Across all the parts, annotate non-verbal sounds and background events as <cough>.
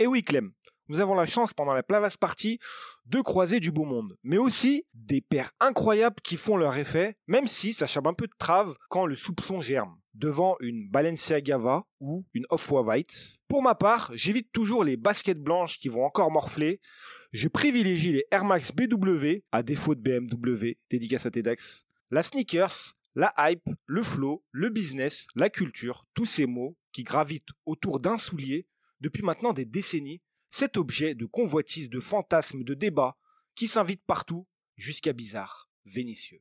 Et oui, Clem, nous avons la chance pendant la Plavas Party de croiser du beau monde, mais aussi des paires incroyables qui font leur effet, même si ça chape un peu de trave quand le soupçon germe, devant une Balenciaga ou une Off-White. Pour ma part, j'évite toujours les baskets blanches qui vont encore morfler. Je privilégie les Air Max BW, à défaut de BMW, dédicace à TEDx, la sneakers, la hype, le flow, le business, la culture, tous ces mots qui gravitent autour d'un soulier depuis maintenant des décennies, cet objet de convoitise, de fantasme, de débat, qui s'invite partout, jusqu'à bizarre, vénitieux.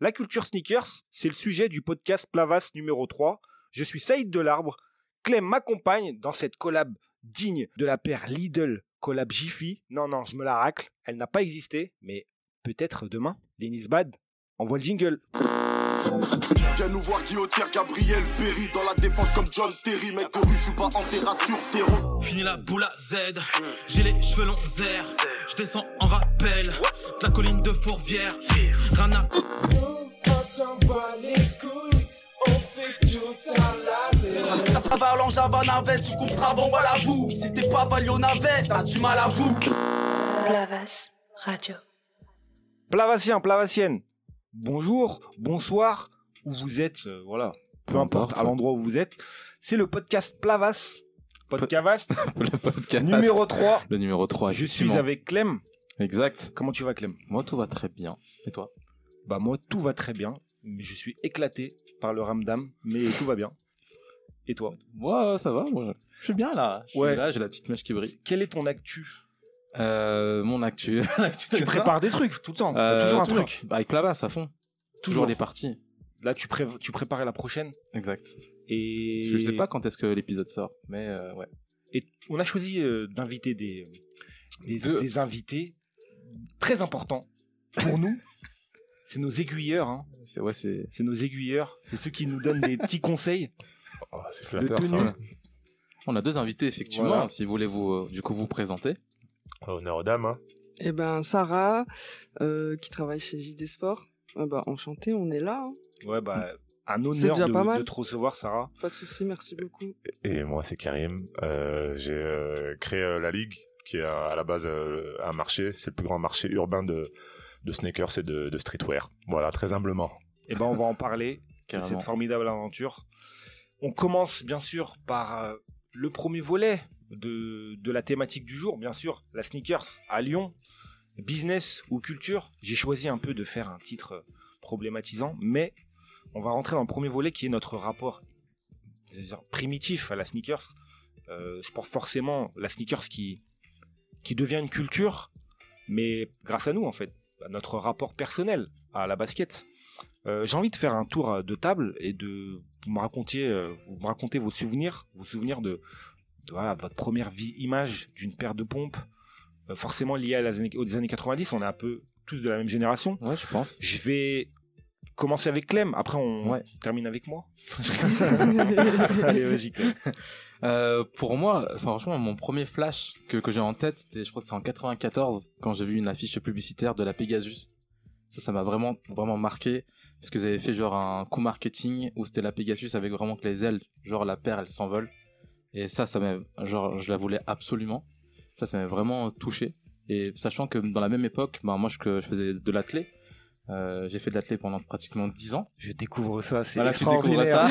La culture sneakers, c'est le sujet du podcast Plavas numéro 3. Je suis Saïd Delarbre. Clem m'accompagne dans cette collab digne de la paire Lidl collab Jiffy. Non, non, je me la racle. Elle n'a pas existé, mais peut-être demain. Lenis Bad, envoie le jingle. Viens nous voir Guillotière, Gabriel Perry dans la défense comme John Terry. Mec de rue, je suis pas en terrasse sur terreau. Fini la boule à Z, j'ai les cheveux longs zère. Je descends en rappel, de la colline de Fourvière. Rana. Ça parle en Java navette, tu comprends avant, voilà vous. Si t'es pas valé au navette, t'as du mal à vous. Plavas Radio. Plavacien, Plavacienne, bonjour, bonsoir, où vous êtes, euh, voilà, peu Peu importe, importe. à l'endroit où vous êtes. C'est le podcast Plavas, podcast <laughs> le podcast. numéro 3. Le numéro 3, Je suis avec Clem. Exact. Comment tu vas Clem? Moi, tout va très bien. Et toi? Bah moi tout va très bien, mais je suis éclaté par le ramdam, mais tout va bien. Et toi? Moi, ça va. Moi, je- suis bien là. Je suis Ouais. là, j'ai la petite mèche qui brille. Quel est ton actu? Euh, mon actu. <laughs> Tu prépares des trucs tout le temps, Euh, t'as toujours un truc. Bah, avec Plavas à fond. Toujours Toujours. les parties. Là tu, pré- tu préparais la prochaine Exact. et Je sais pas quand est-ce que l'épisode sort, mais euh, ouais. Et on a choisi euh, d'inviter des, des, invités très importants pour nous. <laughs> C'est nos aiguilleurs, hein. C'est ouais, c'est. c'est nos aiguilleurs, c'est ceux qui nous donnent des petits conseils. Oh, c'est flatteur ça. On a deux invités effectivement. Voilà. Si vous voulez vous, euh, du coup, vous présenter. Honneur aux dames. Hein. Eh ben Sarah, euh, qui travaille chez JD Sport. Ah bah enchanté, on est là. hein. Ouais, bah, un C'est honneur déjà de, pas mal. de te recevoir, Sarah. Pas de souci, merci beaucoup. Et moi, c'est Karim. Euh, J'ai euh, créé euh, la Ligue, qui est à, à la base euh, un marché. C'est le plus grand marché urbain de, de sneakers et de, de streetwear. Voilà, très humblement. Et ben, on va en parler <laughs> de cette formidable aventure. On commence, bien sûr, par euh, le premier volet de, la thématique du jour, bien sûr, la sneakers à Lyon. Business ou culture J'ai choisi un peu de faire un titre problématisant, mais on va rentrer dans le premier volet qui est notre rapport primitif à la sneakers. Euh, forcément la sneakers qui, qui devient une culture, mais grâce à nous en fait, à notre rapport personnel à la basket. Euh, J'ai envie de faire un tour de table et de vous me raconter, euh, vous me vos souvenirs, vos souvenirs de, voilà, votre première vie, image d'une paire de pompes, euh, forcément liée à la, aux années 90. On est un peu tous de la même génération. Ouais, je pense. Je vais commencer avec Clem, après on Ouais. termine avec moi. <laughs> Allez, vas-y. Clem. Euh, pour moi, franchement, mon premier flash que, que j'ai en tête, c'était, je crois que c'est en 94, quand j'ai vu une affiche publicitaire de la Pegasus. Ça, ça m'a vraiment, vraiment marqué, parce que avaient fait genre un coup marketing où c'était la Pegasus avec vraiment que les ailes, genre la paire, elle s'envole. Et ça, ça m'a, genre, je la voulais absolument. Ça, ça m'a vraiment touché. Et sachant que dans la même époque, bah, moi, je, je faisais de l'athlé. Euh, j'ai fait de l'athlé pendant pratiquement 10 ans. Je découvre ça, c'est Voilà, tu découvres extraordinaire.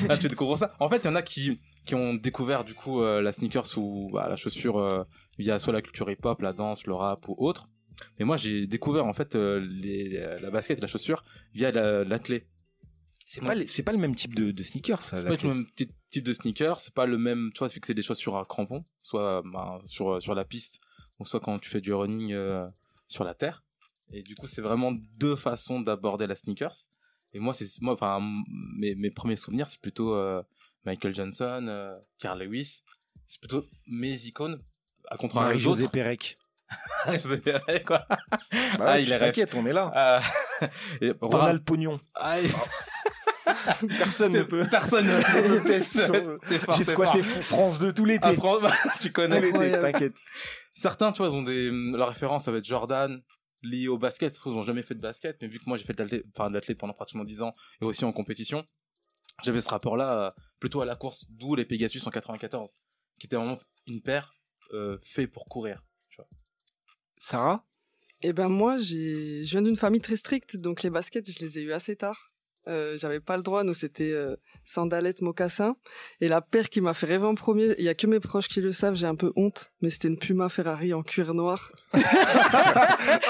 ça. Là, <laughs> tu découvres ça. En fait, il y en a qui, qui ont découvert du coup euh, la sneakers ou bah, la chaussure euh, via soit la culture hip-hop, la danse, le rap ou autre. Mais moi, j'ai découvert en fait les, la basket et la chaussure via la- C'est pas, c'est pas le même type de, de sneakers. ça, C'est pas le même type de sneaker, c'est pas le même, tu vois, vu que c'est des chaussures à crampons, soit bah, sur, sur la piste, ou soit quand tu fais du running euh, sur la terre. Et du coup, c'est vraiment deux façons d'aborder la sneakers. Et moi, c'est moi, enfin, mes, mes premiers souvenirs, c'est plutôt euh, Michael Johnson, euh, Carl Lewis. C'est plutôt mes icônes, à contrario d'autres. Pérec. Je sais pas, quoi. Bah Ah, ouais, il tu est t'inquiète, on est là. Ah, <laughs> et Ronald Pognon. Ah, il- <laughs> <laughs> Personne ne peut. Personne ne fort, J'ai t'es squatté France 2 tout l'été. Ah, <laughs> tu Tout connais. l'été, t'inquiète. Certains, tu vois, ils ont des, leur référence, ça va être Jordan, lié au basket. Ils n'ont jamais fait de basket, mais vu que moi j'ai fait de l'athlète, enfin, de l'athlète pendant pratiquement 10 ans et aussi en compétition, j'avais ce rapport-là plutôt à la course, d'où les Pegasus en 94, qui était vraiment une paire euh, fait pour courir. Sarah? Eh ben moi, j'ai, je viens d'une famille très stricte, donc les baskets, je les ai eu assez tard. Euh, j'avais pas le droit, nous c'était euh, sandalettes, mocassins. Et la paire qui m'a fait rêver en premier, il y a que mes proches qui le savent, j'ai un peu honte, mais c'était une Puma Ferrari en cuir noir. <laughs>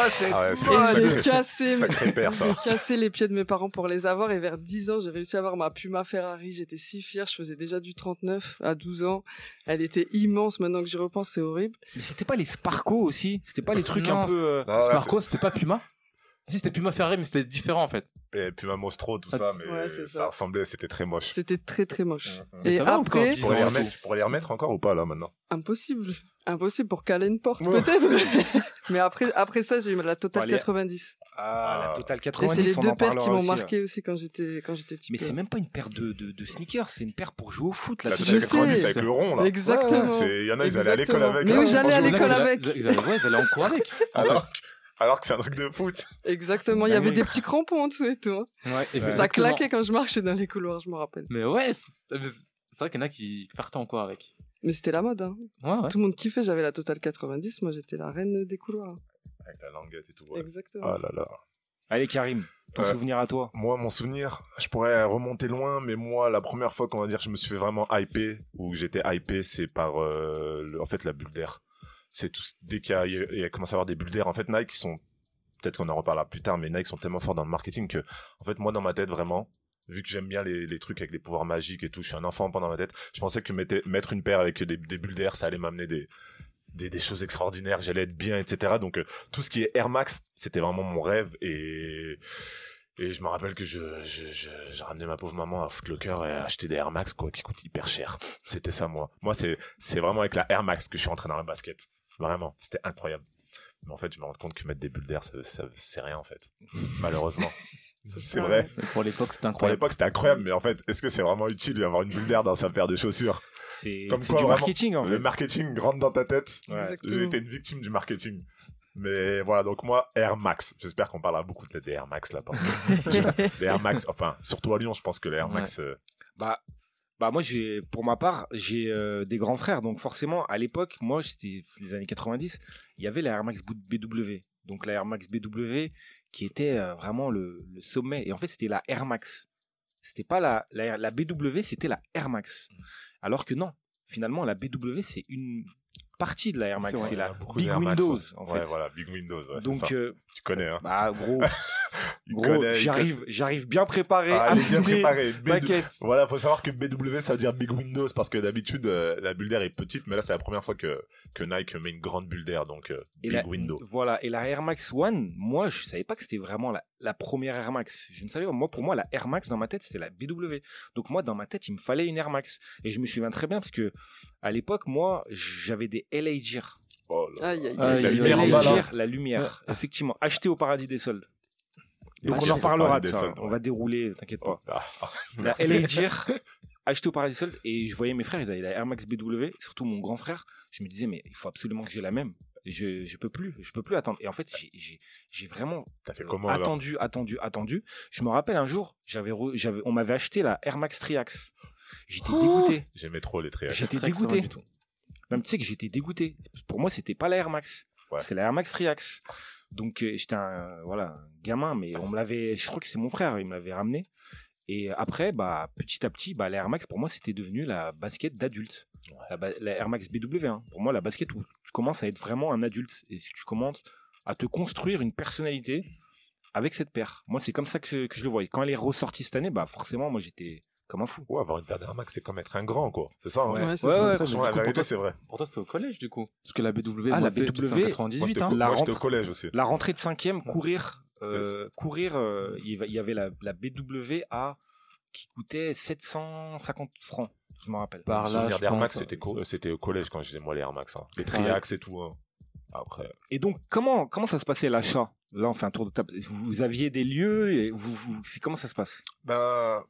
Ah, c'est- Ah ouais, une j'ai cassé, sacrée paire, ça. j'ai cassé les pieds de mes parents pour les avoir. Et vers 10 ans, j'ai réussi à avoir ma Puma Ferrari. J'étais si fière. Je faisais déjà du 39 à 12 ans. Elle était immense. Maintenant que j'y repense, c'est horrible. Mais c'était pas les Sparco aussi? C'était pas les trucs Non, un peu. euh, Ah ouais, Sparco, c'était pas Puma? Si, c'était Puma Ferrari, mais c'était différent en fait. Et puis ma Mostro, tout ça, mais Ouais, ça. ça. ressemblait, c'était très moche. C'était très très moche. Mhm. Mais Et ça va encore, après, Tu pourrais, remettre, tu pourrais les remettre encore ou pas là maintenant? Impossible. Impossible pour caler une porte, Ouais. peut-être. <laughs> mais après, après ça, j'ai eu la Total Allez. 90. Ah, la Total Et 90. c'est les on deux en paires qui m'ont marqué aussi quand j'étais quand j'étais petit. Mais c'est même pas une paire de, de, de sneakers, c'est une paire pour jouer au foot. Là. La Je Total sais. 90 avec le rond là. Exactement. C'est- Il y en a, ils allaient à l'école Exactement. avec. Mais oui, j'allais à l'école avec. Ils allaient, ouais, ils allaient en cours avec. <laughs> Alors, que- alors que c'est un truc de foot. Exactement. Il y avait Dinguerie. des petits crampons en dessous et tout. hein. Ouais, Ouais. Ça claquait quand je marchais dans les couloirs, je me rappelle. Mais ouais, c'est vrai qu'il y en a qui partaient en cours avec? Mais c'était la mode. Hein. Ouais, ouais. Tout le monde kiffait. J'avais la Total 90. Moi, j'étais la reine des couloirs. Avec la languette et tout. ouais. Exactement. Ah là là. Allez, Karim, ton souvenir à toi. Moi, mon souvenir, je pourrais remonter loin, mais moi, la première fois qu'on va dire que je me suis fait vraiment hyper, ou que j'étais hypé, c'est par, euh, le- en fait, la bulle d'air. C'est tout, dès qu'il y a, il commencé à avoir des bulles d'air, en fait, Nike sont, peut-être qu'on en reparlera plus tard, mais Nike sont tellement forts dans le marketing que, en fait, moi, dans ma tête, vraiment, vu que j'aime bien les, trucs avec les pouvoirs magiques et tout, je suis un enfant pendant ma tête, je pensais que mettre une paire avec des, bulles d'air, ça allait m'amener des, des, des choses extraordinaires, j'allais être bien, etc. Donc, euh, tout ce qui est Air Max, c'était vraiment mon rêve et, et je me rappelle que je, je, je, j'ai ramené ma pauvre maman à Footlocker et à acheter des Air Max, quoi, qui coûtent hyper cher. C'était ça, moi. Moi, c'est, c'est vraiment avec la Air Max que je suis entré dans la basket. Vraiment. C'était incroyable. Mais en fait, je me rends compte que mettre des bulles d'air, ça, ça, c'est rien, en fait. <laughs> Malheureusement. c'est vrai. Pour l'époque, c'était Pour incroyable. l'époque, c'était incroyable, mais en fait, est-ce que c'est vraiment utile d'avoir une bulle d'air dans sa paire de chaussures? C'est Comme c'est quoi, du vraiment, marketing en Le fait. marketing rentre dans ta tête. Ouais. J'ai été une victime du marketing. Mais voilà, donc moi, Air Max. J'espère qu'on parlera beaucoup de des Air Max là, parce que <laughs> les Air Max, enfin, surtout à Lyon, je pense que les Air Max, euh, Bah, bah moi j'ai, pour ma part, j'ai euh, des grands frères, donc forcément à l'époque, moi c'était les années 90, il y avait la Air Max BW, donc la Air Max BW qui était euh, vraiment le, le sommet. Et en fait c'était la Air Max. C'était pas la, la la BW, c'était la Air Max. Alors que non, finalement la BW c'est une partie de la Air Max, C'est la Big Windows ouais. en Ouais, fait. voilà, Big Windows. ouais, donc ça. euh, tu connais, hein. bah gros, gros, j'arrive, j'arrive bien préparé. Ah, bien préparé. Voilà, faut savoir que BW, ça veut dire Big Windows, parce que d'habitude, euh, la bulle d'air est petite, mais là, c'est la première fois que, que Nike met une grande bulle d'air, donc euh, Et Big la, Window. Voilà, et la Air Max One, moi, je savais pas que c'était vraiment la, la première Air Max. Je ne savais pas. Moi, pour moi, la Air Max, dans ma tête, c'était la BW. Donc, moi, dans ma tête, il me fallait une Air Max. Et je me souviens très bien parce que, à l'époque, moi, j'avais des LA Gear. Oh là. Aïe, aïe, aïe. la lumière la lumière. Effectivement, acheté au paradis des soldes. Donc, on je en parlera de ça. soldes, On va dérouler, t'inquiète pas. Ah, ah, La. LA Gear, acheté au paradis soldes. Et je voyais mes frères, ils avaient la Air Max BW, surtout mon grand frère. Je me disais, mais il faut absolument que j'ai la même. Je, je peux plus, je peux plus attendre. Et en fait, j'ai- vraiment T'as fait comment, alors attendu, attendu, attendu. Je me rappelle un jour, j'avais, on m'avait acheté la Air Max Triax. J'étais dégoûté. J'aimais trop les triax. J'étais dégoûté. Même tu sais que j'étais dégoûté. Pour moi, c'était pas la Air Max. Ouais. C'est la Air Max Triax. Donc euh, j'étais un voilà un gamin, mais on me l'avait. Je crois que c'est mon frère, il me l'avait ramené. Et après, bah petit à petit, bah la Air Max pour moi c'était devenu la basket d'adulte. La, ba- la Air Max BW. hein. Pour moi, la basket où tu commences à être vraiment un adulte et si tu commences à te construire une personnalité avec cette paire. Moi, c'est comme ça que, que je le voyais. Quand elle est ressortie cette année, bah forcément, moi j'étais comme un fou. Ouais, avoir une paire d'Air Max, c'est comme être un grand, quoi. C'est ça, hein Ouais, Ouais, c'est ouais, ça. ouais, Franchement, la vérité, c'est vrai. Pour toi, c'était au collège du coup Parce que la BW, Ah, moi, la c'est- BW, c'est en Moi, 98. j'étais Hein. La moi, j'étais au collège aussi. La rentrée de cinquième, courir, euh, courir, euh, il y avait la, la BW A qui coûtait 750 francs, je me rappelle. Par là, je d'Air pense, Max, euh, c'était co- c'était au collège quand je disais moi les Air Max. hein. Les Ouais. triax et tout. hein. Après, Et donc, comment, comment ça se passait l'achat? Là, on fait un tour de table. Vous aviez des lieux et vous, vous- c'est- comment ça se passe? Ben,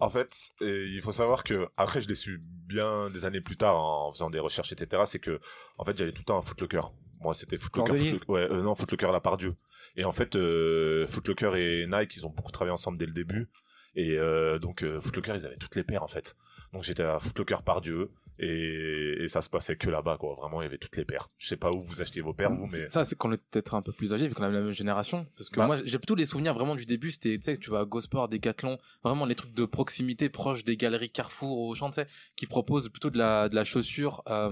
en fait, et il faut savoir que après, je l'ai su bien des années plus tard en faisant des recherches, etc. C'est que, en fait, j'allais tout le temps à Footlocker. Moi, c'était Footlocker. Ouais, euh, non, Footlocker la Pardieu. Et en fait, euh, Footlocker et Nike, ils ont beaucoup travaillé ensemble dès le début. Et euh, donc, euh, Footlocker, ils avaient toutes les paires en fait. Donc, j'étais à Footlocker Pardieu. Et, et ça se passait que là-bas, quoi. Vraiment, il y avait toutes les paires. Je sais pas où vous achetez vos paires, vous, mais. Ça, c'est quand on est peut-être un peu plus âgé, vu qu'on a la même génération. Parce que Bah. moi, j'ai plutôt les souvenirs vraiment du début. C'était, tu sais, tu vas à Go Sport, Decathlon, vraiment les trucs de proximité proches des galeries Carrefour, Auchan, tu sais, qui proposent plutôt de la, de la chaussure, euh,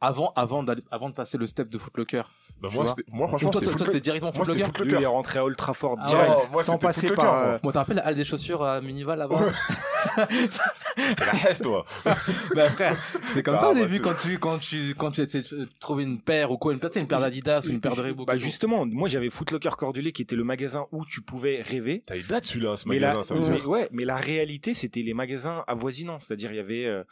avant, avant d'aller, avant de passer le step de Footlocker. Bah, moi, moi, franchement, toi, c'était toi, toi, Footlocker. c'est directement Moi, c'était Footlocker. Lui, il est Footlocker. rentré à Ultra Fort Ah direct, moi, sans passer Footlocker, par. moi. euh, Moi, t'as rappelles la halle des chaussures à Minival avant? C'était la <laughs> hesse, toi. <laughs> Bah frère, c'était comme Bah, ça au bah, début quand tu quand tu quand tu essayais de trouver une paire ou quoi, une paire, une paire d'Adidas ou une paire de Reebok. Bah justement, moi j'avais Footlocker Cordelier qui était le magasin où tu pouvais rêver. T'as une date, celui-là, ce magasin, ça veut mais, dire. ouais, mais la réalité c'était les magasins avoisinants, c'est-à-dire il y avait, euh,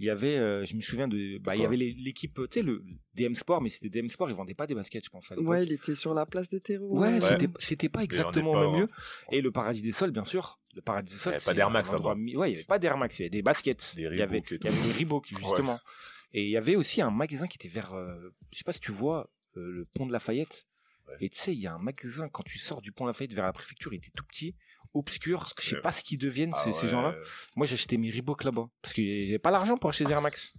il y avait, euh, je me souviens de, bah il y avait l'équipe, tu sais le DM Sport, mais c'était DM Sport, ils vendaient pas des baskets, je pense. À. Ouais, il était sur la place des terreaux. Ouais, Ouais. c'était c'était pas exactement pas, au même hein. lieu. Et le paradis des sols, bien sûr. Le paradis des sols. Il y avait pas d'Air Max endroit là-bas. Ouais, il y avait pas d'Air Max, il y avait des baskets. Des il y avait, il y avait des Reebok justement. Et il y avait aussi un magasin qui était vers, euh, je sais pas si tu vois euh, le pont de Lafayette. Ouais. Et tu sais, il y a un magasin quand tu sors du pont de Lafayette vers la préfecture, il était tout petit, obscur. Je sais Ouais. pas ce qu'ils deviennent Ah ces, ces ouais. gens-là. Moi, j'ai acheté mes Reebok là-bas parce que j'avais pas l'argent pour acheter des Air Max.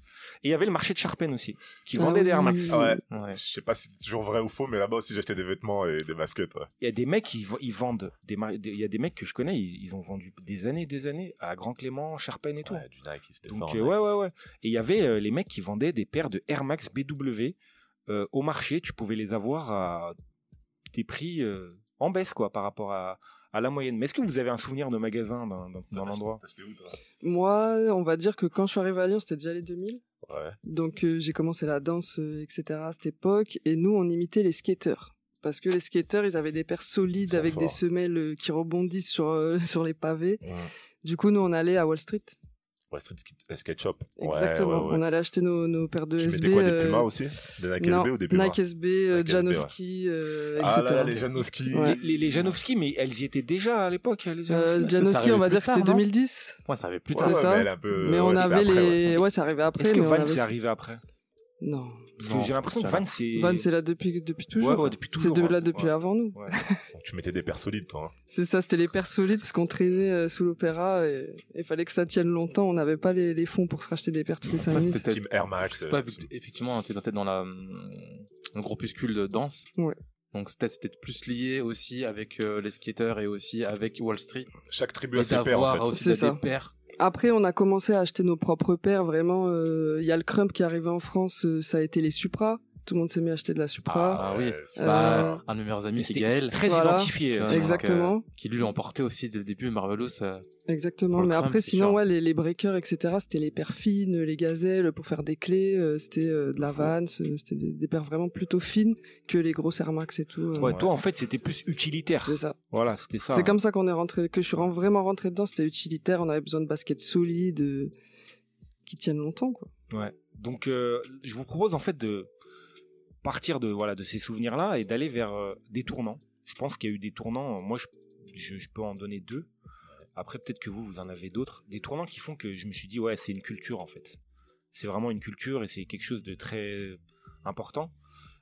Et il y avait le marché de Charpennes aussi qui Ah vendait des Air. Max. Ah ouais. Ouais. Je sais pas si c'est toujours vrai ou faux, mais là-bas aussi, j'achetais des vêtements et des baskets. ouais. Il y a des mecs qui ils vendent des mar- il y a des mecs que je connais ils, ils ont vendu des années des années à Grand Clément Charpennes et tout Ouais, du Nike, c'était donc fort. euh, ouais ouais ouais et il y avait euh, les mecs qui vendaient des paires de Air Max BW euh, au marché tu pouvais les avoir à des prix euh, en baisse quoi par rapport à, à la moyenne mais est-ce que vous avez un souvenir de magasin dans, dans, dans l'endroit? Moi, on va dire que quand je suis arrivé à Lyon, c'était déjà les 2000. Ouais. Donc euh, j'ai commencé la danse, euh, etc. à cette époque. Et nous, on imitait les skateurs. Parce que les skateurs, ils avaient des paires solides avec des semelles euh, qui rebondissent sur, euh, <laughs> sur les pavés. Ouais. Du coup, nous, on allait à Wall Street. Ouais, Street Sk- Skate Shop. Ouais, Exactement. ouais, ouais. On allait acheter nos, nos paires de Tu SB. mettais quoi, des euh, Pumas aussi? Des Nike non, SB ou des Pumas? Nike SB, euh, Janowski, euh, etc. Ah là là, les Janowski. Ouais. les, Janowski mais elles y étaient déjà à l'époque les Euh, Janowski. Arrivait on va dire que c'était non? 2010. Ouais, ça avait plus de Ouais, c'est ouais, ça. mais on avait les. Ouais, ça arrivait après. est-ce que mais on Van avait- c'est arrivé après? Non. Parce Non, que j'ai c'est l'impression que pas. Van c'est Van, c'est là depuis, depuis toujours. Ouais, ouais, depuis c'est toujours, de ouais, là c'est- depuis ouais. avant nous. Ouais. <laughs> Donc, tu mettais des paires solides, toi. hein. C'est ça, c'était les paires solides parce qu'on traînait euh, sous l'opéra et il fallait que ça tienne longtemps. On n'avait pas les, les fonds pour se racheter des paires tous les 5 Ouais, minutes. c'était- Team Air Max. Pas, euh, t- effectivement, t'es dans, dans la, hum, le groupuscule de danse. Ouais. Donc peut-être c'était plus lié aussi avec euh, les skateurs et aussi avec Wall Street. Chaque tribu Et a ses paires, en d'avoir fait. aussi C'est des ça. Après, on a commencé à acheter nos propres paires. Vraiment, euh, il y a le Crump qui est arrivé en France. euh, ça a été les Supra. Tout le monde s'est mis à acheter de la Supra. Ah oui. c'est- Euh, Bah, un de mes meilleurs amis, c'est C'était Gaël. très Voilà. identifié euh, Exactement. donc, euh, qui lui l'a emporté aussi dès le début, Marvelous. euh, Exactement. Mais après, sinon, ouais, les, les breakers, etc., c'était les paires fines, les gazelles pour faire des clés. euh, c'était euh, de la Vans. euh, c'était des, des paires vraiment plutôt fines que les grosses Air Max et tout. euh. Ouais, toi en fait c'était plus utilitaire C'est ça. voilà c'était ça C'est comme ça qu'on est rentré, que je suis vraiment rentré dedans. C'était utilitaire. On avait besoin de baskets solides euh, qui tiennent longtemps, quoi. Ouais. Donc, euh, je vous propose en fait de partir de voilà de ces souvenirs-là et d'aller vers euh, des tournants. Je pense qu'il y a eu des tournants. Moi, je peux en donner deux. Après, peut-être que vous, vous en avez d'autres. Des tournants qui font que je me suis dit, ouais, c'est une culture en fait. C'est vraiment une culture et c'est quelque chose de très important.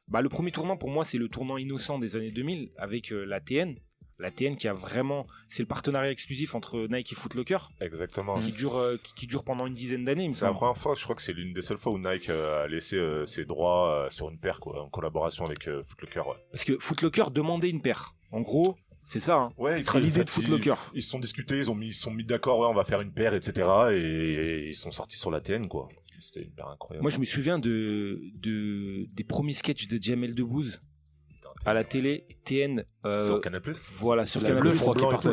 Bah, le premier tournant pour moi, c'est le tournant innocent des années 2000 avec euh, la TN. La TN qui a vraiment, c'est le partenariat exclusif entre Nike et Foot Locker Exactement. qui dure, euh, qui, qui dure pendant une dizaine d'années. C'est la première fois, je crois que c'est l'une des seules fois où Nike euh, a laissé euh, ses droits sur une paire, quoi, en collaboration avec euh, Foot Locker. Ouais, Parce que Footlocker demandait une paire. En gros, c'est ça. Hein. ouais C'est l'idée de Footlocker. Ils se sont discutés, ils ont mis, ils se sont mis d'accord, ouais, on va faire une paire, etc. Et, et ils sont sortis sur la TN, quoi. C'était une paire incroyable. Moi, je me souviens de, de des premiers sketchs de Jamel Debbouze à la télé. TN. euh, Sur Canal Plus. voilà, sur Canal+.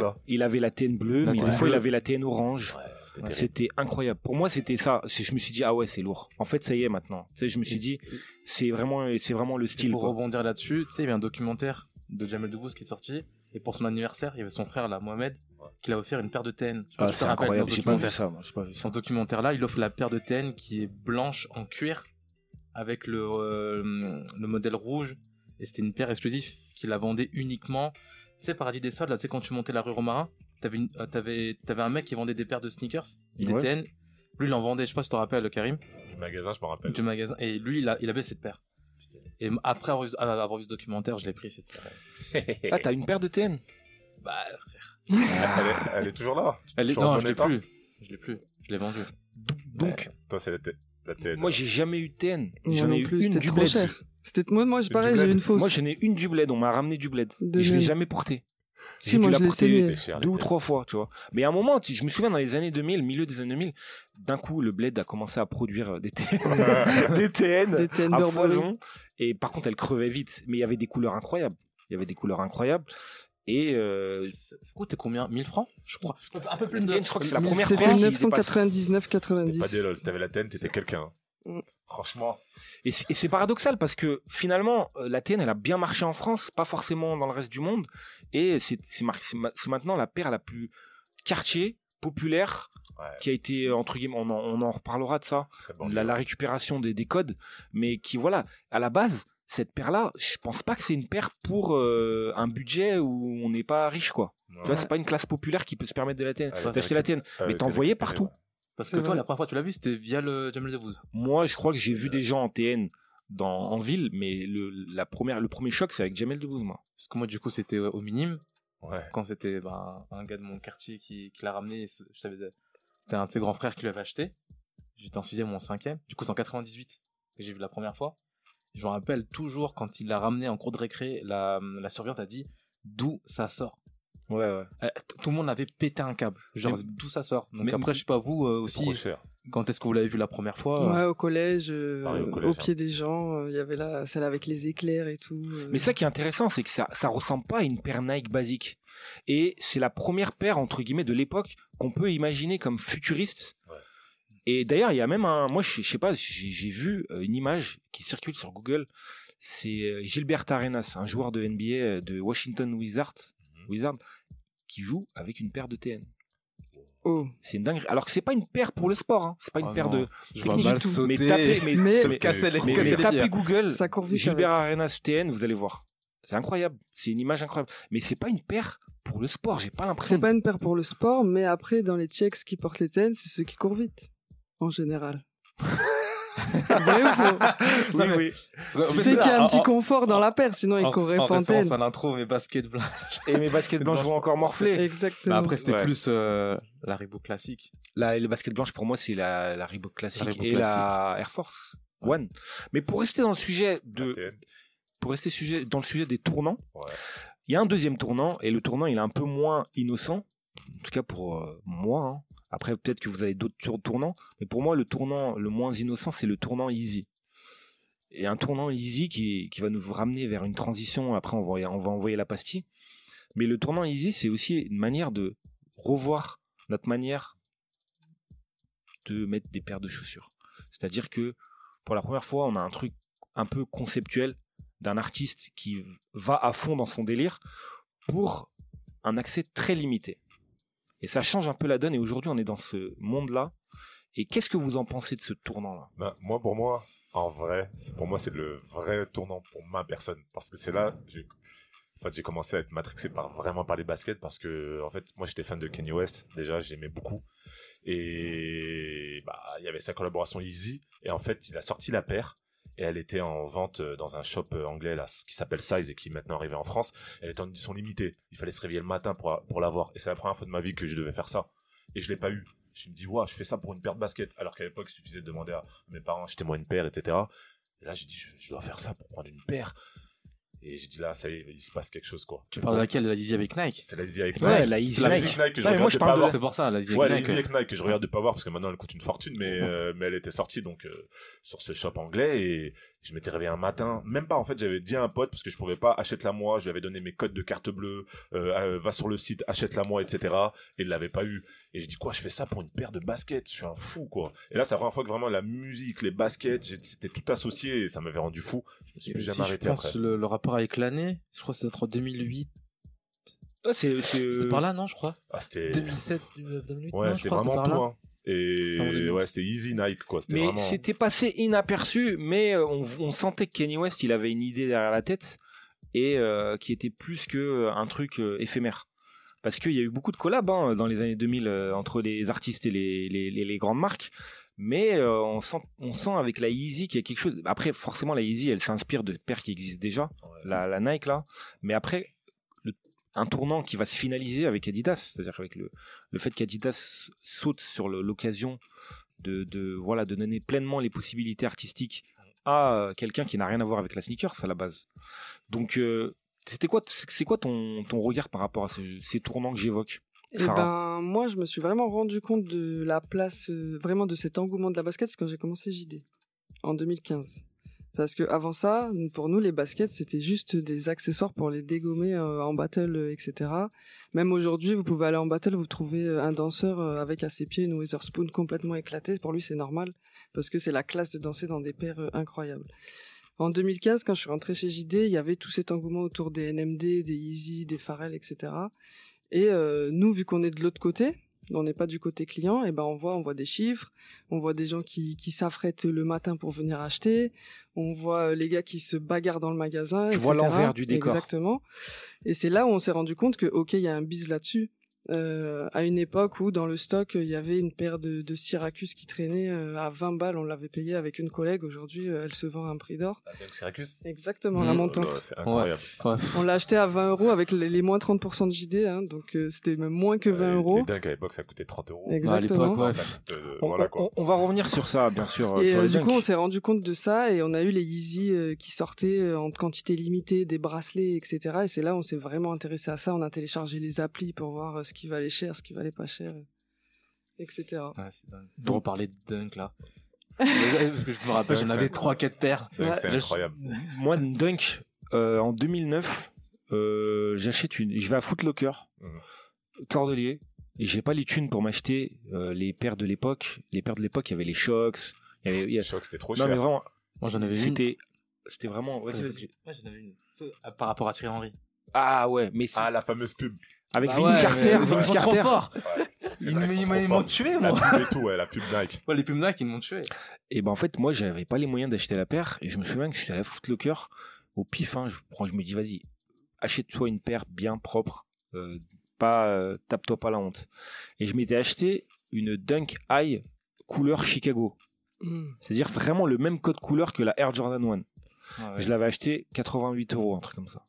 là. Il avait la TN bleue, La mais TN des fois il avait la TN orange. Ouais, c'était incroyable. Pour moi, c'était ça. Je me suis dit ah ouais, c'est lourd. En fait, ça y est maintenant. Tu sais, je me suis dit c'est vraiment, c'est vraiment le Et style. pour quoi. rebondir là-dessus, tu sais, il y avait un documentaire de Jamel Debbouze qui est sorti. Et pour son anniversaire, il y avait son frère, là, Mohamed, qui l'a offert une paire de TN. Ah, c'est incroyable. dans ce J'ai pas vu ça. moi, j'ai pas vu ça. Dans ce documentaire-là, il offre la paire de TN qui est blanche en cuir avec le, euh, le modèle rouge. Et c'était une paire exclusive qu'il la vendait uniquement. Tu sais, Paradis des Sols, là, tu sais, quand tu montais la rue Romarin, t'avais, une- euh, t'avais, t'avais un mec qui vendait des paires de sneakers, des Ouais. TN. Lui, il en vendait, je sais pas si tu te rappelles, Karim, Du magasin, je me rappelle. du magasin. Et lui, il, a- il avait cette paire. Et après avoir vu, avoir vu ce documentaire, je l'ai pris cette paire. <laughs> Ah, t'as une paire de TN Bah, frère. Elle est, elle est toujours là. Elle est, non, je l'ai pas plus. Je l'ai plus. Je l'ai vendue. Donc, Toi, c'est la, T- la TN. moi, j'ai jamais eu de TN. Moi J'en non ai eu plus, une c'était du trop bled. cher. C'était moi, moi pareil, j'ai une fausse. Moi, j'en ai une du bled. On m'a ramené du bled. De Et je l'ai jamais porté. si moi je la l'ai deux ou trois fois, tu vois. Mais à un moment, tu- je me souviens dans les années 2000, milieu des années 2000, d'un coup, le bled a commencé à produire des, T- <laughs> des TN Des TN à Burberry. foison. Et par contre, elle crevait vite. Mais il y avait des couleurs incroyables. Il y avait des couleurs incroyables. Et euh, Ça coûtait combien? 1000 francs Je crois. Un peu plus de. Je crois que c'est la première C'était paire qui dépasse. 999,90. C'était pas des lol, si t'avais la TN, t'étais quelqu'un. Mm. Franchement. Et c'est paradoxal parce que finalement, euh, la TN, elle a bien marché en France, pas forcément dans le reste du monde. Et c'est maintenant la paire la plus quartier, populaire, Ouais, qui a été, euh, entre guillemets, on en, on en reparlera de ça, bon. la, la récupération des, des codes, mais qui, voilà, à la base, cette paire-là, je pense pas que c'est une paire pour euh, un budget où on n'est pas riche, quoi. Tu vois, c'est pas une classe populaire qui peut se permettre de la TN. Ouais, D'acheter la TN. Mais t'en voyais partout. Parce que toi, vrai. la première fois que tu l'as vu, c'était via le Jamel Debbouze. Moi, je crois que j'ai vu des gens en TN dans, en ville, mais le, la première, le premier choc, c'est avec Jamel Debbouze, moi. Parce que moi, du coup, c'était euh, au minime. Ouais. Quand c'était bah, un gars de mon quartier qui, qui l'a ramené. C'était un de ses grands frères qui l'avait acheté. J'étais en 6ème ou en 5ème. Du coup, c'est en 98 que j'ai vu la première fois. Je me rappelle toujours quand il l'a ramené en cours de récré, la, la surveillante a dit d'où ça sort? Ouais, ouais. Euh, Tout le monde avait pété un câble. Genre, d'où ça sort? Donc mais- après, je sais pas vous euh, aussi, trop cher. quand est-ce que vous l'avez vu la première fois? Ouais, au collège, euh, Pareil, au pied des gens, euh, il y avait là, celle avec les éclairs et tout. euh. Mais ça qui est intéressant, c'est que ça, ça ressemble pas à une paire Nike basique. Et c'est la première paire, entre guillemets, de l'époque qu'on peut imaginer comme futuriste. Ouais. Et d'ailleurs, il y a même un. Moi, je, je sais pas, j'ai j'ai vu euh, une image qui circule sur Google. C'est euh, Gilbert Arenas, un joueur de NBA euh, de Washington Wizards, Mhm. Wizards qui joue avec une paire de TN. Oh. C'est une dinguerie. Alors que c'est pas une paire pour le sport, hein. c'est pas une Oh paire non. de Je vois technique mal du tout. Mais tapez, mais, <laughs> Mais- mais- casser les, mais- casser tapez. Google Ça court vite. Gilbert avec. Arenas TN, vous allez voir. C'est incroyable. C'est une image incroyable. Mais c'est pas une paire pour le sport. J'ai pas l'impression. C'est pas une paire pour le sport, mais après, dans les Tchèques qui portent les TN, c'est ceux qui courent vite. En général. <laughs> Vrai ou faux Oui, oui. C'est qu'il y a un petit confort dans la paire, sinon ils en, courraient en à l'intro, mes baskets blancs. Et mes baskets <laughs> blanches vont encore morfler. Exactement. Après, c'était Ouais. plus euh, la Reebok classique. La, les baskets blanches, pour moi, c'est la, la Reebok classique La Reebok et la Air Force One. Mais pour rester dans le sujet de, pour rester sujet, dans le sujet des tournants, Ouais. il y a un deuxième tournant et le tournant, il est un peu moins innocent. En tout cas pour euh, moi. hein. Après, peut-être que vous avez d'autres tour- tournants, mais pour moi, le tournant le moins innocent, c'est le tournant Easy. Et un tournant Easy qui, va nous ramener vers une transition. Après, on va, envoyer la pastille. Mais le tournant Easy, c'est aussi une manière de revoir notre manière de mettre des paires de chaussures. C'est-à-dire que pour la première fois, on a un truc un peu conceptuel d'un artiste qui va à fond dans son délire pour un accès très limité. Et ça change un peu la donne. Et aujourd'hui, on est dans ce monde-là. Et qu'est-ce que vous en pensez de ce tournant-là? Ben, moi, pour moi, en vrai, pour moi, c'est le vrai tournant pour ma personne. Parce que c'est là, j'ai, en fait, j'ai commencé à être matrixé par, vraiment par les baskets parce que, en fait, moi, j'étais fan de Kanye West. Déjà, j'aimais beaucoup. Et, bah, il y avait sa collaboration Easy. Et en fait, il a sorti la paire. Et elle était en vente euh, dans un shop euh, anglais qui s'appelle Size et qui est maintenant arrivé en France. Elle était en édition limitée. Il fallait se réveiller le matin pour, pour l'avoir. Et c'est la première fois de ma vie que je devais faire ça. Et je l'ai pas eu. Je me dis, ouais, je fais ça pour une paire de baskets. Alors qu'à l'époque, il suffisait de demander à mes parents, achetez-moi une paire, etc. Et là, j'ai dit, je dois faire ça pour prendre une paire. Et j'ai dit, là, ça y est, il se passe quelque chose, quoi. Tu parles de laquelle? De la Yeezy avec Nike? C'est la Yeezy avec Ouais, Nike. la Yeezy C'est la Nike. Nike que je Non, mais moi, je pas parle de. C'est pour ça, la Yeezy Ouais, avec la Nike. Yeezy avec Nike que je regardais pas voir parce que maintenant elle coûte une fortune, mais, euh, mais elle était sortie donc euh, sur ce shop anglais et je m'étais réveillé un matin. Même pas en fait, j'avais dit à un pote parce que je pouvais pas achète-la moi. Je lui avais donné mes codes de carte bleue, euh, euh, va sur le site, achète-la moi, etc. Et il l'avait pas eu. Et j'ai dit quoi, je fais ça pour une paire de baskets? Je suis un fou quoi. Et là, c'est la première fois que vraiment la musique, les baskets, c'était tout associé et ça m'avait rendu fou. Je me suis plus jamais je arrêté pense après. le, le rapport avec l'année, je crois que c'est entre 2008. Ah, c'est, par là, non, je crois? Ah, c'était 2007, euh, 2008 ouais, je c'était vraiment par tout. là. Hein. Et C'était en 2008. ouais, c'était Easy Nike quoi. Mais vraiment. c'était passé inaperçu, mais euh, on, on sentait que Kenny West, il avait une idée derrière la tête et euh, qui était plus que euh, un truc euh, éphémère. Parce qu'il y a eu beaucoup de collabs hein, dans les années 2000 euh, entre les artistes et les, les, les- les grandes marques, mais on, sent, on sent avec la Yeezy qu'il y a quelque chose. Après, forcément, la Yeezy, elle s'inspire de paires qui existent déjà, Ouais. la, la Nike là, mais après, un tournant qui va se finaliser avec Adidas, c'est-à-dire avec le, le fait qu'Adidas saute sur l'occasion de, de voilà de donner pleinement les possibilités artistiques à quelqu'un qui n'a rien à voir avec la sneakers à la base. Donc euh, c'était quoi c'est quoi ton, ton regard par rapport à ces, ces tournants que j'évoque? Eh ben, moi, je me suis vraiment rendu compte de la place, euh, vraiment de cet engouement de la basket, c'est quand j'ai commencé JD, en 2015. Parce que avant ça, pour nous, les baskets, c'était juste des accessoires pour les dégommer euh, en battle, euh, etc. Même aujourd'hui, vous pouvez aller en battle, vous trouvez euh, un danseur avec à ses pieds une Witherspoon complètement éclatée. Pour lui, c'est normal, parce que c'est la classe de danser dans des paires incroyables. En 2015, quand je suis rentré chez JD, il y avait tout cet engouement autour des NMD, des Yeezy, des Pharrell, etc. Et nous, vu qu'on est de l'autre côté, on n'est pas du côté client, et ben on voit, on voit des chiffres, on voit des gens qui, qui s'affrètent le matin pour venir acheter, on voit euh, les gars qui se bagarrent dans le magasin. Tu vois etc. l'envers du décor. Exactement. Et c'est là où on s'est rendu compte que ok, il y a un bise là-dessus. Euh, à une époque où dans le stock il y avait une paire de, de Syracuse qui traînait euh, à 20 balles, on l'avait payée avec une collègue. Aujourd'hui, euh, elle se vend à un prix d'or. La Syracuse Exactement, Mmh. la Oh, montante. C'est incroyable. Ouais. On l'a acheté à 20 euros avec les, les moins 30% de JD, hein, donc euh, c'était même moins que 20 Euh, euros. Les Dunk à l'époque, ça coûtait 30 euros. Bah, à Exactement. l'époque, ouais. Ça euh, on, voilà quoi. on va revenir sur ça bien sûr Et euh, du coup, on s'est rendu compte de ça et on a eu les Yeezy euh, qui sortaient euh, en quantité limitée, des bracelets, etc. Et c'est là où on s'est vraiment intéressé à ça. On a téléchargé les applis pour voir euh, ce qui valait cher, ce qui valait pas cher, etc. Ouais, c'est dingue. De reparler de dunk là. <laughs> Parce que je me rappelle, j'en avais c'est 3-4 paires. C'est incroyable. Moi, Dunk, euh, en 2009, euh, j'achète une. Je vais à Footlocker, Mhm. Cordelier, et j'ai pas les thunes pour m'acheter euh, les paires de l'époque. Les paires de l'époque, il y avait les Shox. Il y avait, il y a- Choc, c'était trop Non, mais cher. vraiment, Moi j'en avais une. c'était, vraiment. ouais, Ouais, j'en avais une. Par rapport à Thierry Henry. Ah ouais, mais c'est- Ah, la fameuse pub. Avec Bah Vince ouais, Carter, mais ils Vince sont trop Carter. forts. Ils m'ont tué, La moi. pub et tout, ouais, la pub Nike. Ouais, les pubs Nike, ils m'ont tué. Et ben en fait, moi, j'avais pas les moyens d'acheter la paire. Et je me souviens que j'étais à la Footlocker au pif. hein, je prends, je me dis, vas-y, achète-toi une paire bien propre. euh, pas, euh, tape-toi pas la honte. Et je m'étais acheté une Dunk High couleur Chicago. Mm. C'est-à-dire vraiment le même code couleur que la Air Jordan 1. Ouais, Je l'avais acheté 88 euros, un truc comme ça.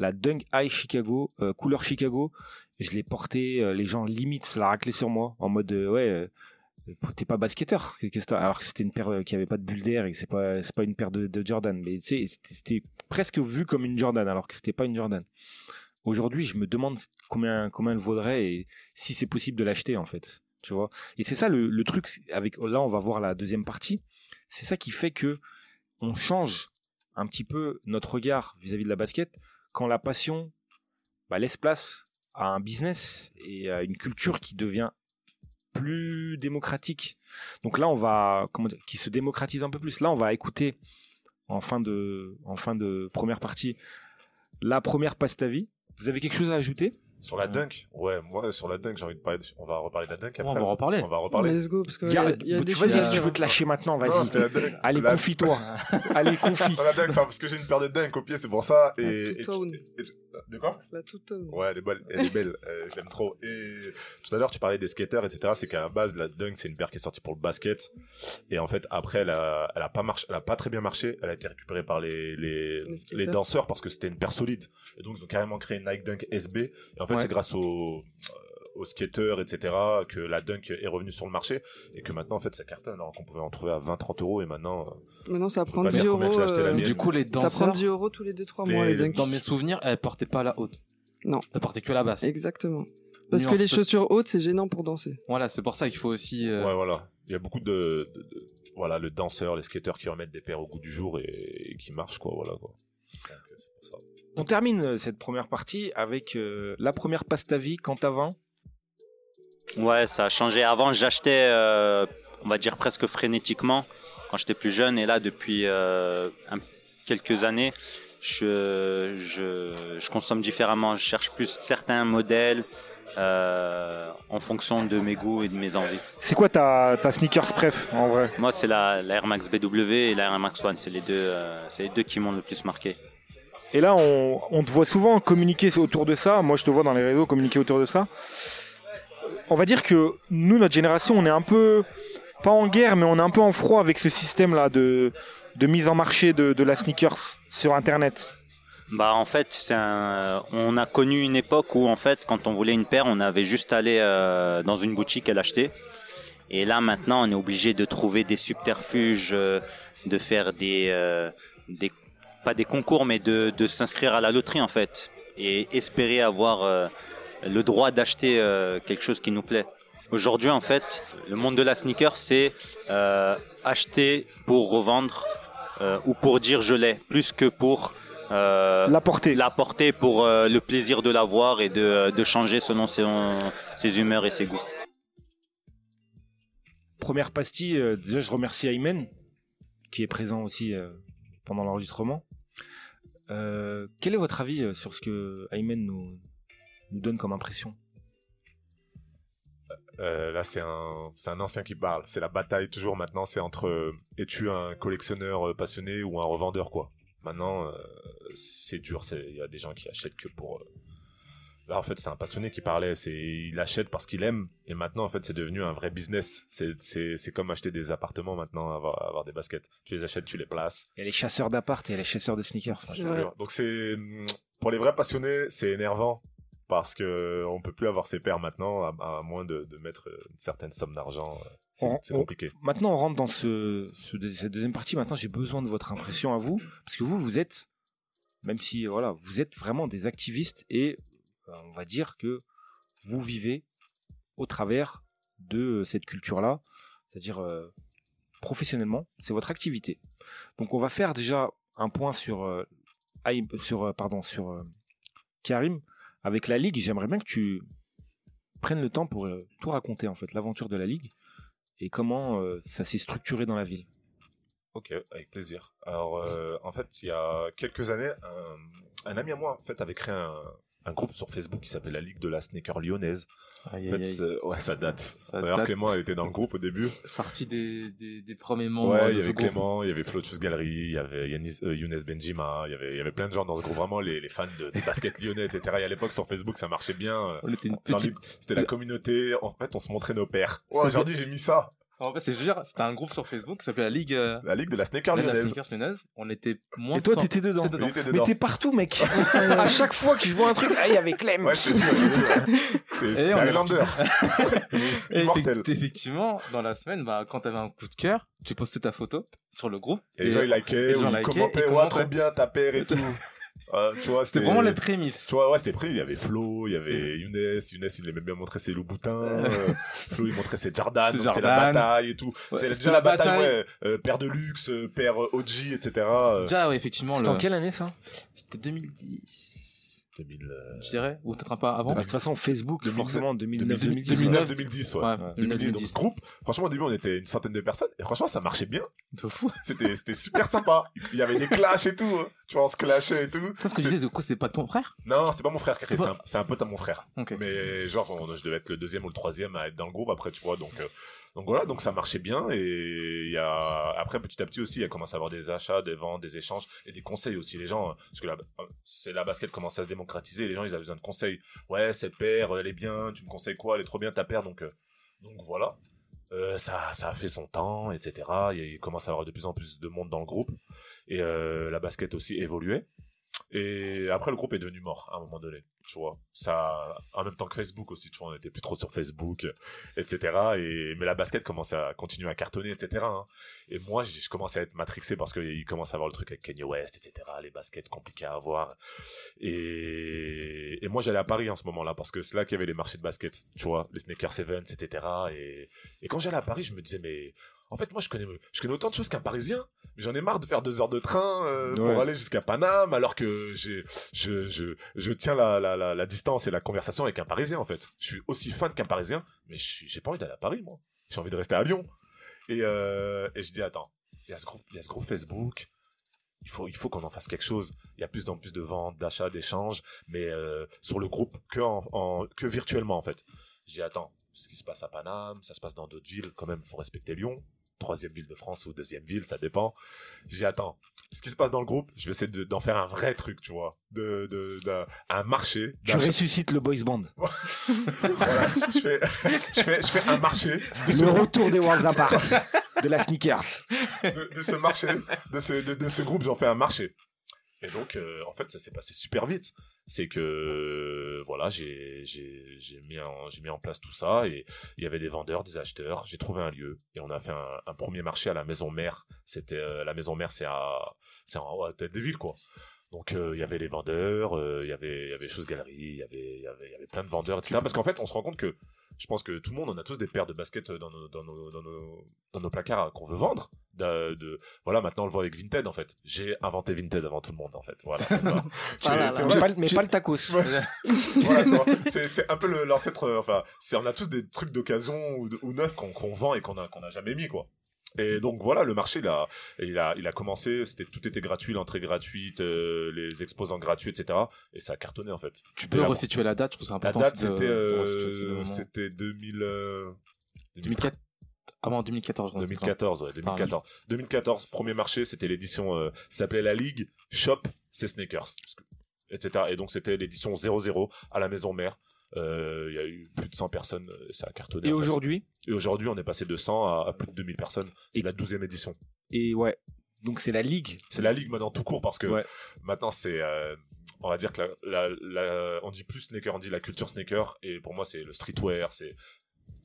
La Dunk High Chicago, euh, couleur Chicago, je l'ai porté, euh, les gens limite se la raclaient sur moi, en mode euh, ouais, t'es pas basketteur, alors que c'était une paire qui avait pas de bulle d'air et c'est pas pas une paire de, Jordan, mais tu sais c'était- presque vu comme une Jordan alors que c'était pas une Jordan. Aujourd'hui, je me demande combien combien elle vaudrait et si c'est possible de l'acheter en fait, tu vois. Et c'est ça le, le truc avec là on va voir la deuxième partie, c'est ça qui fait que on change un petit peu notre regard vis-à-vis de la basket quand la passion bah, laisse place à un business et à une culture qui devient plus démocratique. Donc là, on va, qui se démocratise un peu plus. Là, on va écouter en fin de, en fin de première partie la première passe ta vie. Vous avez quelque chose à ajouter? Sur la Dunk? Ouais, moi, sur la Dunk, j'ai envie de parler. de- On va reparler de la Dunk Ouais, après. on va reparler. On va reparler. Let's go, parce que Garde- il y a, y a tu choses à si tu veux te lâcher maintenant, vas-y. la Dunk- Allez, la- confie-toi. <laughs> Allez, confie. Sur la Dunk, parce que j'ai une paire de Dunk au pied, c'est pour ça. Et, et- et- de quoi? La toute, euh, Ouais, elle est belle, elle est belle, euh, je l'aime trop. Et tout à l'heure, tu parlais des skaters, etc. C'est qu'à la base, la Dunk, c'est une paire qui est sortie pour le basket. Et en fait, après, elle a, elle a pas marché, elle a pas très bien marché. Elle a été récupérée par les, les, Les danseurs parce que c'était une paire solide. Et donc, ils ont carrément créé une Nike Dunk SB. Et en fait, Ouais. c'est grâce aux, aux skaters, etc., que la Dunk est revenue sur le marché. Et que maintenant, en fait, ça cartonne. Alors qu'on pouvait en trouver à 20, 30 euros. Et maintenant, euh, Maintenant, ça prend pas 10 dire combien euros. euh. Du coup, les Ça prend danseurs, 10 euros tous les 2-3 Les- mois, les les- dunks. dans mes souvenirs, elles portaient pas la haute. Non. Elles portaient que la basse. Exactement. Parce Nuance, que les parce- chaussures hautes, c'est gênant pour danser. Voilà, c'est pour ça qu'il faut aussi. euh, Ouais, voilà. Il y a beaucoup de, de- de- voilà, le danseur, les skateurs qui remettent des paires au goût du jour et, et qui marchent, quoi, voilà, quoi. Donc, c'est pour ça. On termine euh, cette première partie avec euh, la première passe ta vie quand t'as 20. Ouais, ça a changé. Avant, j'achetais, euh, on va dire presque frénétiquement quand j'étais plus jeune. Et là, depuis euh, un- quelques années, je, je, je consomme différemment. Je cherche plus certains modèles euh, en fonction de mes goûts et de mes envies. C'est quoi ta, ta sneakers pref en vrai? Moi, c'est la, la Air Max BW et la Air Max One. C'est les deux, c'est les deux qui m'ont le plus marqué. Et là, on, on te voit souvent communiquer autour de ça. Moi, je te vois dans les réseaux communiquer autour de ça. On va dire que nous, notre génération, on est un peu, pas en guerre, mais on est un peu en froid avec ce système-là de, mise en marché de, la sneakers sur Internet. Bah en fait, un... on a connu une époque où en fait, quand on voulait une paire, on avait juste à aller euh, dans une boutique et l'acheter. Et là, maintenant, on est obligé de trouver des subterfuges, euh, de faire des, euh, pas des concours, mais de, s'inscrire à la loterie en fait, et espérer avoir euh, le droit d'acheter euh, quelque chose qui nous plaît. Aujourd'hui, en fait, le monde de la sneaker, c'est euh, acheter pour revendre euh, ou pour dire je l'ai, plus que pour euh, La porter pour le plaisir de l'avoir et de, de changer selon ses, ses humeurs et ses goûts. Première pastille, déjà je remercie Aymen, qui est présent aussi pendant l'enregistrement. Quel est votre avis sur ce que Aymen nous, nous donne comme impression Euh, là, c'est un, c'est un ancien qui parle. C'est la bataille toujours maintenant. C'est entre euh, es-tu un collectionneur euh, passionné ou un revendeur quoi. Maintenant, euh, c'est dur. c'est- Il y a des gens qui achètent que pour. euh, Là, en fait, c'est un passionné qui parlait. C'est il achète parce qu'il aime. Et maintenant, en fait, c'est devenu un vrai business. C'est c'est c'est comme acheter des appartements maintenant, avoir avoir des baskets. Tu les achètes, tu les places. Il y a les chasseurs d'appart et les chasseurs de sneakers. Donc c'est pour les vrais passionnés, c'est énervant parce que on peut plus avoir ses pairs maintenant à, à moins de, de mettre une certaine somme d'argent. euh, C'est on- compliqué. Maintenant, on rentre dans ce, ce- cette deuxième partie. Maintenant, j'ai besoin de votre impression à vous, parce que vous, vous êtes, même si voilà, vous êtes vraiment des activistes et euh, on va dire que vous vivez au travers de cette culture-là, c'est-à-dire euh, professionnellement, c'est votre activité. Donc, on va faire déjà un point sur, euh, sur euh, pardon, sur euh, Karim avec la ligue. J'aimerais bien que tu prennes le temps pour euh, tout raconter en fait, l'aventure de la ligue et comment euh, ça s'est structuré dans la ville. Ok, avec plaisir. Alors euh, en fait, il y a quelques années, un, ami à moi fait avait créé un, un groupe sur Facebook qui s'appelait la Ligue de la Sneaker Lyonnaise. Aïe, En aïe, fait, aïe. c'est- ouais, ça date. Ça date. Clément était dans le groupe au début. Partie des, des, des premiers moments Ouais, il y avait. Clément, il y avait Flotus Gallery, il y avait Yanis, euh, Younes Benjima, il y avait, il y avait plein de gens dans ce groupe, vraiment les, les fans de, des baskets lyonnais, etc. Et à l'époque sur Facebook, ça marchait bien. euh, On était une petite. C'était la communauté. En fait, on se montrait nos pères. Fait- aujourd'hui, j'ai mis ça. En fait, c'est dire, c'était un groupe sur Facebook qui s'appelait la Ligue, euh, La Ligue de la Sneaker la lyonnaise. Sneakers lyonnaise. On était moins Et de toi, 100. t'étais dedans. J'étais dedans. Il était Mais dedans. t'es partout, mec. <laughs> à chaque fois que je vois un truc, ah, il y avait Clem. Ouais, jure, c'est Et c'est on a- Highlander. <laughs> Et <laughs> effect- effectivement, dans la semaine, bah, quand t'avais un coup de cœur, tu postais ta photo sur le groupe. Et les gens, ils likaient, les ou gens ils likaient, commentaient, ouais, commentaient. trop bien ta paire et tout. Euh, tu vois, C'était vraiment les prémices. Tu vois, ouais, c'était pris. Il y avait Flo, il y avait Younes. Younes, il aimait bien montrer ses Louboutins. euh, <laughs> Flo, il montrait ses Jordan. C'était la Jordan. bataille et tout. Ouais, c'est c'était déjà la la bataille, bataille. ouais. Euh, paire de luxe, euh, paire euh, OG, etc. Déjà, ouais, effectivement, C'était le... en quelle année ça? C'était 2010, 2000, euh, je dirais, ou peut-être un peu avant. De toute façon, Facebook, 2009, forcément, 2009, 2010, 2010. 2009, 2010, ouais. Ouais, 2010, donc ce groupe, franchement, au début, on était une centaine de personnes, et franchement, ça marchait bien. De fou. C'était, c'était super sympa. Il y avait des clashs et tout, hein. Tu vois, on se clashait et tout. Parce que je disais, du coup, c'est pas ton frère Non, c'est pas mon frère qui a fait C'était ça. C'est un pote à mon frère. Mais genre, on- je devais être le deuxième ou le troisième à être dans le groupe après, tu vois. Donc, euh, donc voilà, donc ça marchait bien. Et après petit à petit aussi, il y a commencé à avoir des achats, des ventes, des échanges et des conseils aussi. Les gens, parce que la, c'est la basket commence à se démocratiser. Les gens, ils avaient besoin de conseils. Ouais, cette paire, elle est bien. Tu me conseilles quoi? Elle est trop bien ta paire. Donc, euh, donc voilà. Euh, ça, ça a fait son temps, etc. Il, commence à avoir de plus en plus de monde dans le groupe. Et euh, la basket aussi évoluait. Et après, le groupe est devenu mort à un moment donné, Ça, en même temps que Facebook aussi, on était plus trop sur Facebook, etc. Et, mais la basket commence à continuer à cartonner, etc. hein. Et moi, je commence à être matrixé parce qu'il commence à avoir le truc avec Kanye West, etc. Les baskets compliquées à avoir. Et, et moi, j'allais à Paris en ce moment-là parce que c'est là qu'il y avait les marchés de basket, tu les sneakers events, etc. Et, et quand j'allais à Paris, je me disais, mais en fait, moi, je connais, je connais autant de choses qu'un Parisien, mais j'en ai marre de faire deux heures de train euh, Ouais. pour aller jusqu'à Paname, alors que j'ai, je, je, je tiens la, la, la, la distance et la conversation avec un Parisien, en fait. Je suis aussi fan qu'un Parisien, mais je j'ai pas envie d'aller à Paris, moi. J'ai envie de rester à Lyon. Et, euh, et je dis, attends, il y a ce groupe, il y a ce groupe Facebook. Il faut, il faut qu'on en fasse quelque chose. Il y a plus en plus de ventes, d'achats, d'échanges, mais euh, sur le groupe que, en, en- que virtuellement en fait. Je dis attends, ce qui se passe à Paname, ça se passe dans d'autres villes, quand même, faut respecter Lyon, troisième ville de France ou deuxième ville, ça dépend. Dis attends, ce qui se passe dans le groupe, je vais essayer de- d'en faire un vrai truc, tu vois, de, de, de- un marché. Tu ressuscites le boys band. Voilà. je, fais, <laughs> je fais, je fais un marché ce Le retour des Worlds Apart. de la sneakers. de, ce marché, de ce, de ce groupe, j'en fais un marché. Et donc, euh, en fait, ça s'est passé super vite. C'est que, euh, voilà, j'ai, mis en, mis en place tout ça et il y avait des vendeurs, des acheteurs. J'ai trouvé un lieu et on a fait un, premier marché à la maison mère. C'était, euh, la maison mère, c'est à, c'est en haut à tête de ville, quoi. Donc, euh, il y avait les vendeurs, euh, il y avait, il y avait Chose Galerie, il y avait, il y avait, il y avait plein de vendeurs, etc. Parce qu'en fait, on se rend compte que, je pense que tout le monde, on a tous des paires de baskets dans nos, dans nos, dans nos, dans nos placards qu'on veut vendre. De, de- voilà, maintenant on le voit avec Vinted en fait. J'ai inventé Vinted avant tout le monde en fait. Voilà, c'est ça. <laughs> Là C'est- là. c'est- Mais pas le- mais tu- pas le tacos. <laughs> voilà, tu vois. C'est, un peu l'ancêtre. euh, Enfin, on a tous des trucs d'occasion ou, de- ou neufs qu'on, qu'on vend et qu'on a, qu'on a jamais mis quoi. Et donc voilà, le marché il a, il a, il a commencé. C'était tout était gratuit, l'entrée gratuite, euh, les exposants gratuits, etc. Et ça a cartonné en fait. Tu peux resituer la date, je trouve ça La important. date c'est de- c'était, euh, resituer ce moment. c'était 2000. euh, 2004. Avant 2014, je pense. 2014, ouais, 2014. 2014, premier marché, c'était l'édition, euh, ça s'appelait la Ligue Shop, c'est Sneakers, etc. Et donc c'était l'édition 00 à la maison mère. Euh, Il y a eu plus de 100 personnes, euh, ça a cartonné. Et aujourd'hui Et aujourd'hui, on est passé de 100 à, à plus de 2000 personnes. C'est la 12e édition. Et ouais. Donc c'est la ligue. C'est la Ligue maintenant tout court parce que Ouais. maintenant c'est, euh, on va dire que la, la, la- on dit plus sneaker, on dit la culture sneaker. Et pour moi, c'est le streetwear, c'est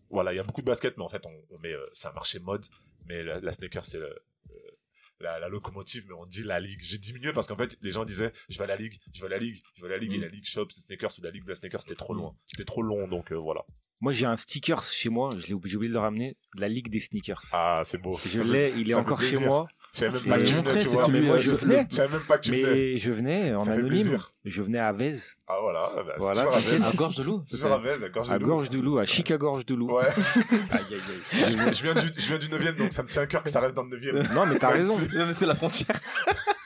voilà, il y a beaucoup de baskets, mais en fait, on, on met, euh, c'est un marché mode, mais la, la sneaker, c'est le- la, la locomotive, mais on dit la ligue. J'ai diminué parce qu'en fait, les gens disaient, je vais à la ligue, je vais à la ligue, je vais à la ligue, et la ligue shop, c'est sneakers, ou la ligue de la sneaker, c'était trop loin. C'était trop long, donc euh, voilà. Moi j'ai un sticker chez moi, je l'ai j'ai oublié de le ramener, de la ligue des sneakers. Ah, c'est beau. Je l'ai, il est encore chez moi. Je savais même Et- pas que tu venais, tu vois. mais moi je venais. Je savais même pas que tu venais. Mais je venais en anonyme. plaisir. Je venais à Vez. Ah voilà, bah, Voilà, toujours à. <laughs> Vez. À Gorge de Loup, C'est toujours à Vez, à Gorge de À Loup. Gorge de Loup, à Chica Gorge de Loup. Ouais. <laughs> Aïe, aïe, aïe. je, je viens du, je viens du 9 donc ça me tient à cœur que ça reste dans le 9 Non, mais t'as raison. Non, mais c'est la frontière.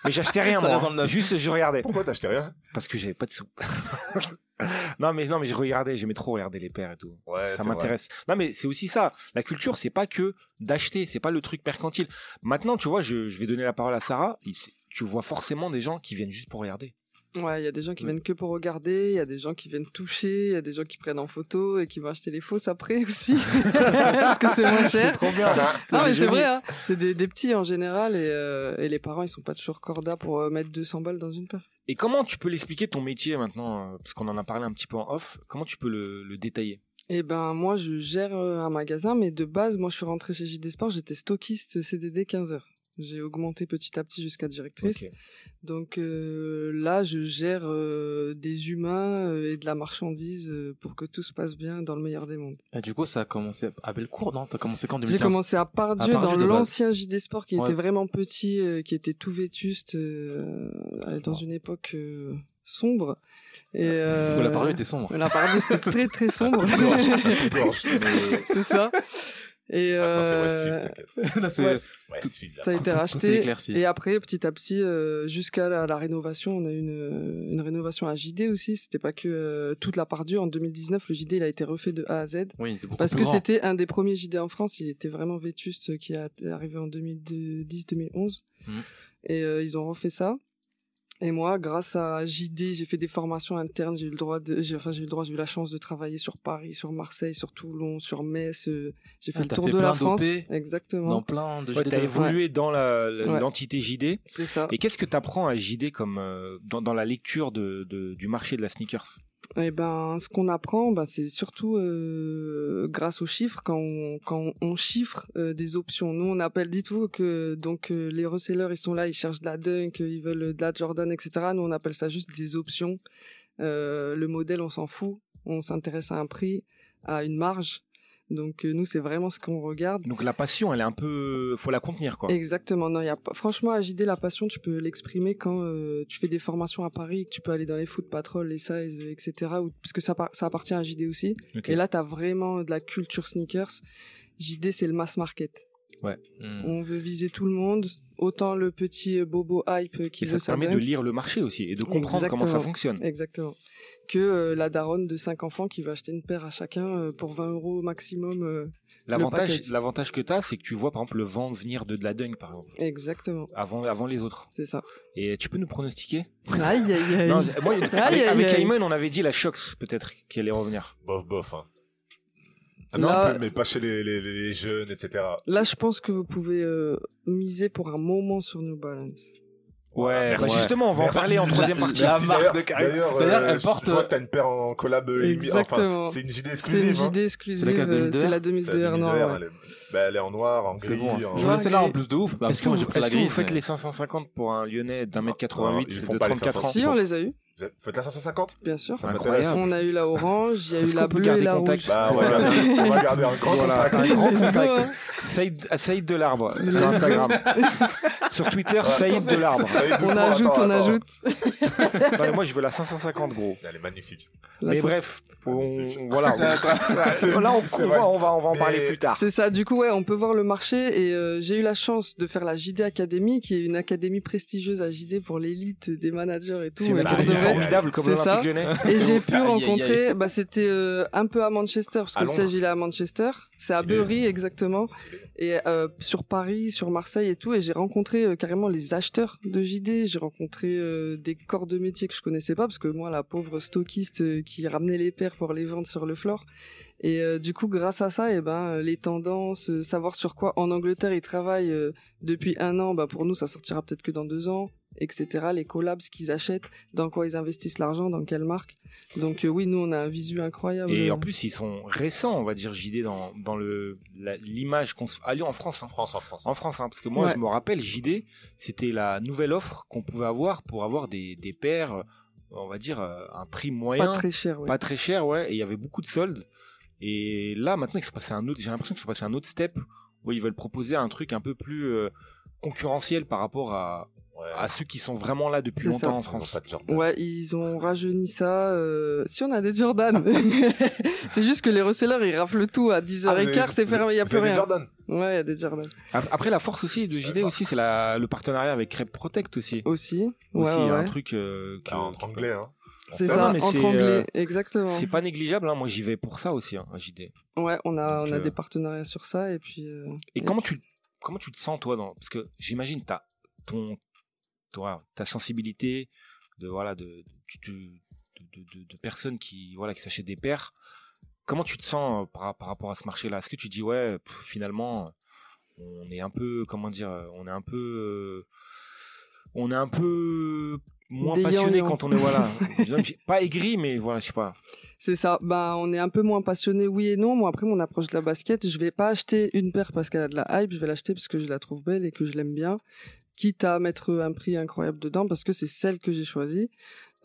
Mais j'achetais rien, moi. Juste, je regardais. Pourquoi t'achetais rien? Parce que j'avais pas de sous. <laughs> <laughs> non, mais, non, mais je regardais, j'aimais trop regarder les pères et tout. Ouais, ça m'intéresse. Non, mais c'est aussi ça. La culture, c'est pas que d'acheter, c'est pas le truc mercantile. Maintenant, tu vois, je, je vais donner la parole à Sarah. Tu vois forcément des gens qui viennent juste pour regarder. Ouais, il y a des gens qui viennent que pour regarder, il y a des gens qui viennent toucher, il y a des gens qui prennent en photo et qui vont acheter les fausses après aussi. <laughs> Parce que c'est moins cher. C'est trop bien. Non, mais c'est vrai, hein. c'est des, des petits en général et, euh, et les parents ils sont pas toujours corda pour euh, mettre 200 balles dans une paire. Et comment tu peux l'expliquer ton métier maintenant euh, Parce qu'on en a parlé un petit peu en off. Comment tu peux le, le détailler? Eh ben moi je gère euh, un magasin, mais de base moi je suis rentrée chez JD Sport, j'étais stockiste CDD 15 heures. J'ai augmenté petit à petit jusqu'à directrice. Donc euh, là, je gère euh, des humains euh, et de la marchandise euh, pour que tout se passe bien dans le meilleur des mondes. Et du coup, ça a commencé à Bellecour, non? T'as commencé quand J'ai 2015 commencé à Pardieu, À Pardieu dans l'ancien JD Sport qui Ouais. était vraiment petit, euh, qui était tout vétuste, euh, dans une époque euh, sombre. Et, euh, la Pardieu était sombre. La Pardieu, c'était très très sombre. <laughs> <laughs> C'est ça. Et c'est euh, Westfield, t'inquiète. <laughs> Là, c'est- ouais. Westfield, là. ça a été <laughs> racheté. Et après, petit à petit, euh, jusqu'à la, la rénovation, on a eu une, une rénovation à JD aussi. C'était pas que euh, toute la part due. En 2019, le JD il a été refait de A à Z. Oui, il était beaucoup Parce que c'était un des premiers JD en France. Il était vraiment vétuste, qui a arrivé en 2010-2011. Mhm. Et euh, ils ont refait ça. Et moi, grâce à JD, j'ai fait des formations internes. J'ai eu le droit de, j'ai, enfin, j'ai eu le droit, j'ai eu la chance de travailler sur Paris, sur Marseille, sur Toulon, sur Metz. euh, J'ai fait Ah, le t'as tour fait de la France. d'OP Exactement. Dans plein de Ouais, JD t'as évolué dans la- Ouais. l'entité JD. C'est ça. Et qu'est-ce que tu apprends à JD comme euh, dans, dans la lecture de, de- du marché de la sneakers? Eh ben, ce qu'on apprend, bah, c'est surtout euh, grâce aux chiffres. Quand on, quand on chiffre euh, des options, nous on appelle, dites-vous que donc euh, les resellers ils sont là, ils cherchent de la Dunk, ils veulent de la Jordan, etc. Nous on appelle ça juste des options. Euh, le modèle, on s'en fout. On s'intéresse à un prix, à une marge. Donc euh, nous c'est vraiment ce qu'on regarde. Donc la passion, elle est un peu, faut la contenir quoi. Exactement. Non, il y a pas... Franchement, à JD, la passion, tu peux l'exprimer quand euh, tu fais des formations à Paris, que tu peux aller dans les foot patrol, les size, euh, etc. Ou... Parce que ça, ça appartient à JD aussi. Et là, tu as vraiment de la culture sneakers. JD, c'est le mass market. Hmm. On veut viser tout le monde. Autant le petit bobo hype qui Et ça veut te sa permet de lire le marché aussi et de comprendre comment ça fonctionne. Exactement. Que euh, la daronne de 5 enfants qui va acheter une paire à chacun euh, pour 20 euros maximum. euh, L'avantage, l'avantage que tu as, c'est que tu vois par exemple le vent venir de, de la dunk par exemple, Exactement. avant, avant les autres. C'est ça. Et tu peux nous pronostiquer? Aïe, aïe, aïe. Non, c'est- moi, <laughs> avec, Aïe, aïe, avec aïe. Ayman, on avait dit la Shox peut-être qui allait revenir. Bof, bof, hein. Un Là- petit peu, mais pas chez les, les, les jeunes, etc. Là, je pense que vous pouvez euh, miser pour un moment sur New Balance. Ouais, bah merci. justement, on va en parler en troisième partie. la marque d'ailleurs- de Karim. D'ailleurs, D'ailleurs, euh, elle porte- Je vois que t'as une paire en collab euh. Exactement. Enfin, c'est une JD C'est une exclusive. hein. JD exclusive. C'est laquelle, euh, 2002 C'est la C'est la 2002 R noire. 2002, ouais. Elle est, bah, elle est en noir, en C'est gris. bon. en- Je vois celle-là en plus de ouf. Bah, Est-ce que, vous, j'ai pris la est-ce que vous grise. faites mais- les 550 pour un lyonnais d'un mètre Non, 88 ils c'est font de pas les 34 ans Si, on les a eu, Faites la 550 bien sûr. Ça Incroyable. m'intéresse. On a eu la orange, il y a eu la bleue et la contact rouge. Bah, on va garder, on va garder un grand Voilà, contact. un grand Let's go, contact. hein. Saïd, Saïd de l'arbre sur Instagram. sur Twitter, Saïd de l'arbre. On ajoute, attends, on attends. ajoute. Non, mais moi, je veux la 550 gros. Elle est magnifique. La mais bref, on, voilà. Là, on, on va, on va, on va en Mais parler plus tard. C'est ça, du coup, ouais, on peut voir le marché et euh, j'ai eu la chance de faire la JD Academy, qui est une académie prestigieuse à JD pour l'élite des managers et tout. Et formidable comme C'est ça. l'Olympique Lyonnais. Et j'ai pu rencontrer, bah, c'était euh, un peu à Manchester, parce que le siège il est à Manchester. C'est à. Bury, exactement. Et euh, sur Paris, sur Marseille et tout. Et j'ai rencontré euh, carrément les acheteurs de JD. J'ai rencontré euh, des corps de métier que je connaissais pas, parce que moi, la pauvre stockiste euh, qui ramenait les paires pour les vendre sur le floor. Et euh, du coup, grâce à ça, eh ben, euh, les tendances, euh, savoir sur quoi en Angleterre ils travaillent euh, depuis un an, bah, pour nous, ça sortira peut-être que dans deux ans, etc. Les collabs, ce qu'ils achètent, dans quoi ils investissent l'argent, dans quelle marque. Donc euh, oui, nous, on a un visu incroyable. Et en plus, ils sont récents, on va dire, JD, dans, dans le, l'image qu'on se... Allez, en France, hein. En France, en France. En France, hein, parce que moi, Ouais. je me rappelle, JD, c'était la nouvelle offre qu'on pouvait avoir pour avoir des, des paires, on va dire, euh, un prix moyen. pas très cher, ouais. pas très cher, ouais, et il y avait beaucoup de soldes. Et là, maintenant, ils sont passés à un autre, j'ai l'impression qu'ils sont passés à un autre step, où ils veulent proposer un truc un peu plus euh, concurrentiel par rapport à, Ouais. à ceux qui sont vraiment là depuis longtemps ça. en Ils ont France. pas de Jordan. Ouais, ils ont rajeuni ça. euh, Si on a des Jordan, <laughs> c'est juste que les resellers ils raflent tout à 10h15, Ah, c'est fermé, il y a vous plus avez des rien. Jordan Ouais, il y a des Jordan Ap- Après, la force aussi de JD aussi, c'est la, le partenariat avec Crêpe Protect aussi. aussi. Ouais, aussi, il y a ouais. un truc euh, que- Ah, Entre anglais, hein. C'est ça, non, mais entre c'est, anglais, euh, exactement. c'est pas négligeable. Hein. Moi, j'y vais pour ça aussi, hein, à JD. Ouais, on a, Donc, on a euh, des partenariats sur ça et puis. euh, Et comment tu, comment tu te sens, toi, dans... parce que j'imagine t'as ton, toi, ta sensibilité de voilà de, de, de, de- de- de personnes qui voilà qui s'achètent des paires. Comment tu te sens euh, par, par rapport à ce marché-là? Est-ce que tu dis ouais, pff, finalement, on est un peu, comment dire, on est un peu, euh, on est un peu moins Des passionné quand on est voilà, <laughs> pas aigri, mais voilà, je sais pas. C'est ça. Ben, on est un peu moins passionné, oui et non. Moi, après, mon approche de la basket, je vais pas acheter une paire parce qu'elle a de la hype. Je vais l'acheter parce que je la trouve belle et que je l'aime bien. Quitte à mettre un prix incroyable dedans parce que c'est celle que j'ai choisie.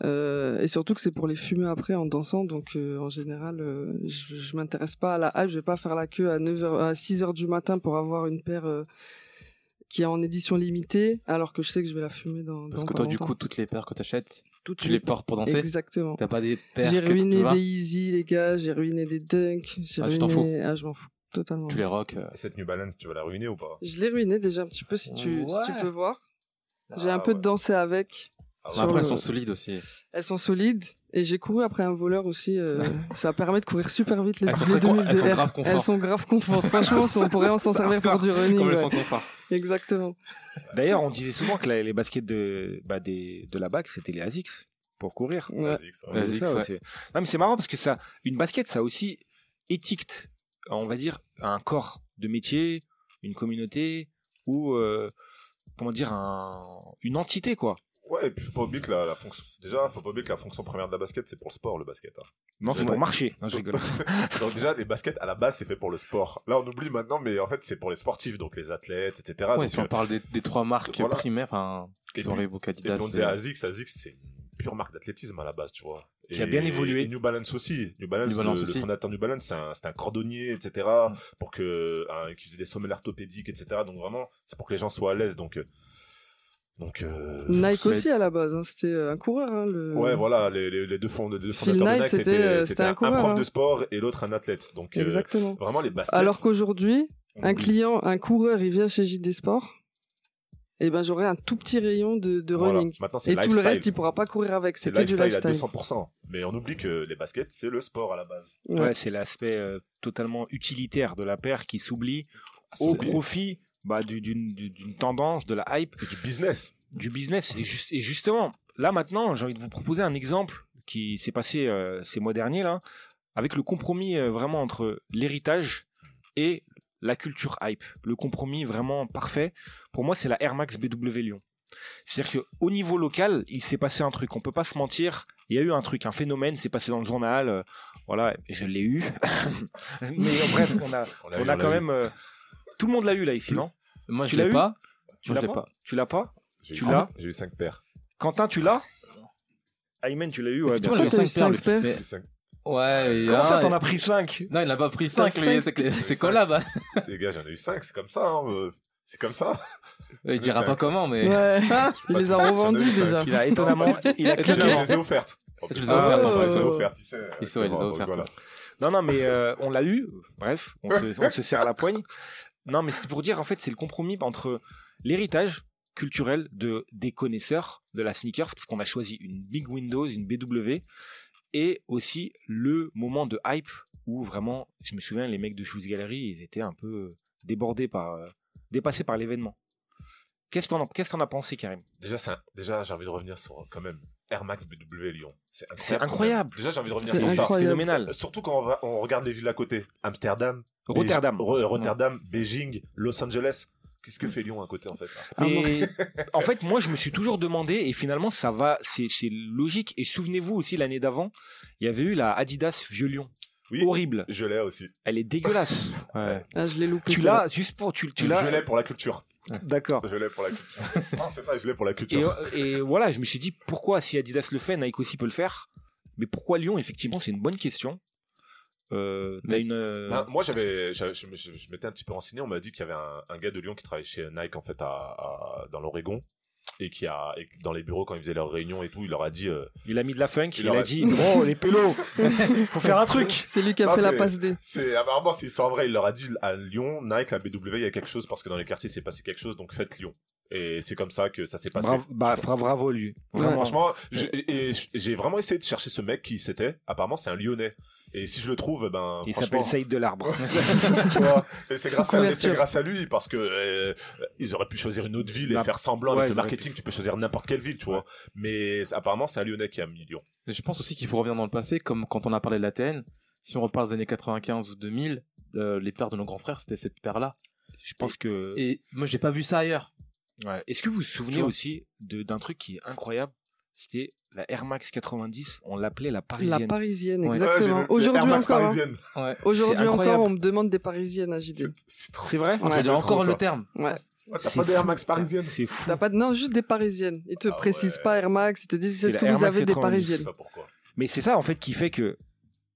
Euh, et surtout que c'est pour les fumer après en dansant. Donc, euh, en général, euh, je, je m'intéresse pas à la hype. Je vais pas faire la queue à 9h, à 6 heures du matin pour avoir une paire, euh, qui est en édition limitée alors que je sais que je vais la fumer dans, Parce dans que toi, du coup, toutes les paires que t'achètes, Toutes tu les portes pour danser. Exactement. T'as pas des paires J'ai que tu ruiné vois, des Easy, les gars. J'ai ruiné des Dunk. J'ai Ah, ruiné... t'en Ah, je m'en fous. Totalement. Tu les rock. euh, Et cette New Balance, tu vas la ruiner ou pas? Je l'ai ruiné déjà un petit peu si tu, si tu Ouais. peux voir. J'ai Ah, un peu ouais. dansé avec. Ah, Après, le- elles sont solides aussi. Elles sont solides. Et j'ai couru après un voleur aussi. euh, <laughs> ça permet de courir super vite les, Elles sont les très con- 2002 elles sont grave confort. Elles sont grave confort. Franchement, on pourrait en s'en <laughs> servir pour du running. Comme elles ouais. sont confort. Exactement. D'ailleurs, on disait souvent que la- les baskets de, bah, des, de la BAC, c'était les ASICS pour courir. Ouais. Vas-y. C'est ça ouais. aussi. Non, mais c'est marrant parce que ça, une basket, ça aussi étiquette, on va dire, un corps de métier, une communauté ou, euh, comment dire, un, une entité, quoi. Ouais, et puis faut pas oublier que la, la fonction. Déjà, faut pas oublier que la fonction première de la basket, c'est pour le sport, le basket. hein. Non, c'est pour marcher. Non, je rigole. <laughs> Donc déjà, les baskets à la base, c'est fait pour le sport. Là, on oublie maintenant, mais en fait, c'est pour les sportifs, donc les athlètes, etc. Ouais, donc, si on euh, parle des, des trois marques Voilà. primaires, enfin, Et qui sont puis- Reebok, et Adidas. puis on disait Asics, Asics, c'est une pure marque d'athlétisme à la base, tu vois. Qui a bien évolué. Et New Balance aussi. New Balance, New Balance le, fondateur New Balance, c'est un, c'est un cordonnier, etc. Pour que, un, qui faisait des sommets orthopédiques, etc. Donc vraiment, c'est pour que les gens soient à l'aise. Donc, euh, donc, euh, Nike aussi à la base. hein. C'était un coureur. Hein, le... Ouais, voilà, les, les, les deux, les fondateurs de Nike, c'était, euh, un un, coureur, prof hein. de sport et l'autre un athlète. Donc, euh, Exactement. vraiment, les baskets. Alors qu'aujourd'hui, un client, un coureur, il vient chez JD Sport. Et ben j'aurai un tout petit rayon de, de Voilà. running. Maintenant, c'est Et tout le reste, il pourra pas courir avec. C'est que du lifestyle, à 200%. Mais on oublie que les baskets, c'est le sport à la base. Ouais. Ouais, c'est l'aspect euh, totalement utilitaire de la paire qui s'oublie au C'est- profit bah, du- d'une d'une tendance, de la hype, C'est du business. du business. Et, et justement, là maintenant, j'ai envie de vous proposer un exemple qui s'est passé euh, ces mois derniers, là, avec le compromis euh, vraiment entre l'héritage et la culture hype. Le compromis vraiment parfait. Pour moi, c'est la Air Max BW Lyon. C'est-à-dire qu'au niveau local, il s'est passé un truc. On peut pas se mentir. Il y a eu un truc, un phénomène s'est passé dans le journal. euh, voilà, je l'ai eu. <laughs> Mais euh, bref, on a, <laughs> On l'a on eu, a on quand même. euh, tout le monde l'a eu là ici, non? Moi, Tu je l'ai pas. Tu l'as je l'ai pas pas. Tu l'as pas? J'ai eu Tu cinq- l'as J'ai eu 5 paires. Quentin, tu l'as? Ayman, tu l'as eu ouais, bien sûr. eu 5 paires. Ouais, Comment a ça, t'en as pris 5 Non, il n'a pas pris T'as 5, lui. cinq. C'est que- c'est cinq. collab. hein. <laughs> Les gars, j'en ai eu 5, c'est comme ça. hein, euh, C'est comme ça. Il dira pas comment, mais. Ouais, <laughs> il les a ai revendus déjà. Il a étonnamment. Il a <laughs> Je claqué. je les ai offertes. Tu les as offertes, je les ai offertes, tu sais. Il sait, ouais, il les a Donc, offertes, voilà. Non, non, mais euh, on l'a eu. Bref, on se, on se serre la poigne. Non, mais c'est pour dire, en fait, c'est le compromis entre l'héritage culturel de des connaisseurs de la sneakers, parce qu'on a choisi une Big Windows, une BW, et aussi le moment de hype où vraiment, je me souviens, les mecs de Shoes Gallery, ils étaient un peu débordés par, euh, dépassés par l'événement. Qu'est-ce que t'en qu'est-ce que t'en as pensé, Karim? Déjà, c'est un- déjà j'ai envie de revenir sur quand même Air Max BW Lyon. C'est incroyable. Déjà, j'ai envie de revenir C'est sur ça. incroyable. Phénoménal. Euh, Surtout quand on, va- on regarde les villes à côté. Amsterdam, Rotterdam. Rotterdam, Beijing, Los Angeles. Qu'est-ce que fait Lyon à côté en fait Ah, Mais en fait, moi, je me suis toujours demandé, et finalement, ça va, c'est logique. Et souvenez-vous aussi, l'année d'avant, il y avait eu la Adidas Vieux Lion. Oui, Horrible. je l'ai aussi. Elle est dégueulasse. <laughs> Ouais. Ah, je l'ai loupé. tu l'as juste pour. Tu, tu je l'as. l'ai pour la culture. D'accord. Je l'ai pour la culture. <laughs> non, c'est pas, je l'ai pour la Et, culture. et voilà, je me suis dit, pourquoi, si Adidas le fait, Nike aussi peut le faire? Mais pourquoi Lyon Effectivement, c'est une bonne question. Euh, T'as Mais- une. euh, Ben, moi, j'avais, j'avais- je, me- je- je m'étais un petit peu renseigné. On m'a dit qu'il y avait un, un gars de Lyon qui travaillait chez Nike en fait à, à- dans l'Oregon et qui a et dans les bureaux quand ils faisaient leurs réunions et tout, il leur a dit. euh, il a mis de la funk, Il il, a dit Oh, les pélos <laughs> Faut faire un truc C'est lui qui a Non, fait la c'est- passe D. c'est apparemment c'est histoire vraie. Il leur a dit à Lyon, Nike, la BW, il y a quelque chose parce que dans les quartiers s'est passé quelque chose, donc faites Lyon. Et c'est comme ça que ça s'est passé. Bravo, bah, bravo lui. Ouais. Franchement, j'ai vraiment essayé de chercher ce mec qui c'était. Apparemment, c'est un Lyonnais. Et si je le trouve, ben Il s'appelle Saïd de l'Arbre. <laughs> et c'est grâce, à- grâce lui parce que euh, ils auraient pu choisir une autre ville et Bah, faire semblant ouais, avec le marketing. pu. Tu peux choisir n'importe quelle ville, tu vois. Mais apparemment, c'est un Lyonnais qui a mis Lyon. Et Je pense aussi qu'il faut revenir dans le passé, comme quand on a parlé de l'ATN. Si on reparle des années 95 ou 2000, euh, les paires de nos grands frères, c'était cette paire-là. Je pense que. Et moi, j'ai pas vu ça ailleurs. Ouais. Est-ce que vous vous souvenez aussi de- d'un truc qui est incroyable? C'était la Air Max 90, on l'appelait la La parisienne. parisienne, Ouais. Ouais, j'ai exactement. Aujourd'hui encore. hein. parisienne. Ouais. <laughs> Aujourd'hui encore, on me demande des parisiennes à JD. C'est- vrai? Ouais. J'ai dit trop encore le terme. Ouais. Ouais, T'as C'est pas de Air fou. Max parisienne. C'est fou. T'as pas de... Non, juste des parisiennes. Ils te Ah précisent ouais. pas Air Max, ils te disent C'est est-ce la que vous Max avez des 90. Je sais parisiennes pas pourquoi. Mais c'est ça en fait qui fait que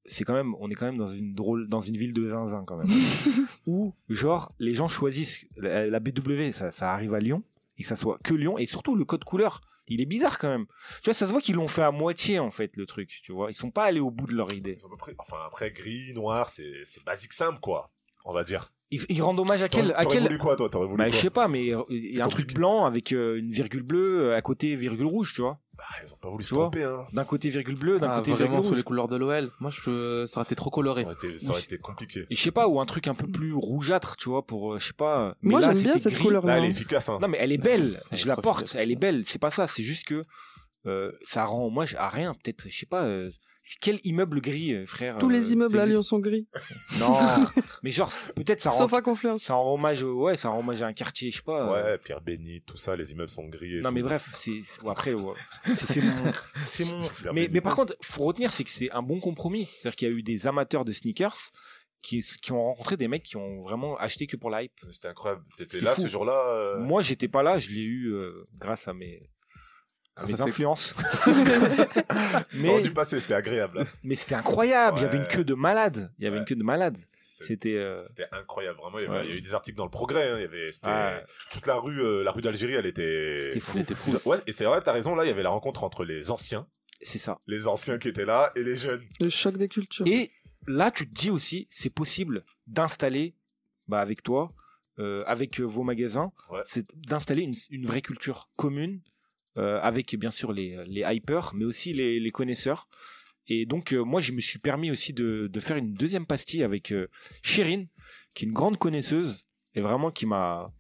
c'est quand même, on est quand même dans une drôle, dans une ville de zinzin quand même, <laughs> où genre les gens choisissent la, la BW, ça, ça arrive à Lyon et que ça soit que Lyon et surtout le code couleur, il est bizarre quand même. Tu vois, ça se voit qu'ils l'ont fait à moitié en fait le truc, tu vois, ils sont pas allés au bout de leur idée. Enfin, après, gris, noir, c'est basique simple, quoi. On va dire. Ils, ils rendent hommage à quel, T'aurais à quel, voulu quoi, toi T'aurais voulu bah, quoi je sais pas, mais il y a un truc blanc avec euh, une virgule bleue euh, à côté virgule rouge, tu vois. Bah, ils ont pas voulu Tu se vois tromper, hein. D'un côté virgule bleu, d'un Ah, côté vraiment virgule sur rouge. les couleurs de l'OL. Moi, je... ça aurait été trop Ça coloré. aurait été, ça aurait été compliqué. Et je sais pas, ou un truc un peu plus rougeâtre, tu vois, pour, euh, je sais pas. Mais Moi, j'aime bien cette gris. couleur-là. Là, elle est hein. efficace, hein. Non, mais elle est belle. <laughs> Elle est je la porte. Elle est belle. C'est pas ça. C'est juste que euh, ça rend hommage à rien. Peut-être, je sais pas. euh, quel immeuble gris, euh, frère Tous euh, les immeubles à Lyon sont gris, <laughs> Non, <laughs> mais genre, peut-être ça rend. sauf à Confluence. Ça rend hommage, au- ouais, ça rend hommage à un quartier, je sais pas. euh, Ouais, Pierre Bénite, tout ça, les immeubles sont gris. Et Non tout. mais bref, c'est après ouais. c'est mon c'est mon <laughs> mais, par contre, faut retenir c'est que c'est un bon compromis, c'est-à-dire qu'il y a eu des amateurs de sneakers qui qui ont rencontré des mecs qui ont vraiment acheté que pour l'hype. C'était incroyable. T'étais là fou. ce jour-là. euh, Moi, j'étais pas là, je l'ai eu euh, grâce à mes à ses- influences. <laughs> <laughs> Mais dû passer, c'était agréable. mais c'était incroyable, il y avait une queue de malade, il y avait Ouais. une queue de malade. C'était euh, C'était incroyable, vraiment. Il y, avait- Ouais. il y a eu des articles dans le Progrès. hein, Il y avait, toute la rue, euh, la rue d'Algérie, elle était. c'était fou. Était fou. Ouais, et c'est vrai, t'as raison. Là, il y avait la rencontre entre les anciens, C'est ça. les anciens qui étaient là, et les jeunes. Le choc des cultures. Et là, tu te dis aussi, c'est possible d'installer, bah, avec toi, euh, avec vos magasins, Ouais. c'est d'installer une, une vraie culture commune, avec bien sûr les, les hypers, mais aussi les, connaisseurs. Et donc, euh, moi, je me suis permis aussi de, faire une deuxième pastille avec euh, qui est une grande connaisseuse, et vraiment qui m'a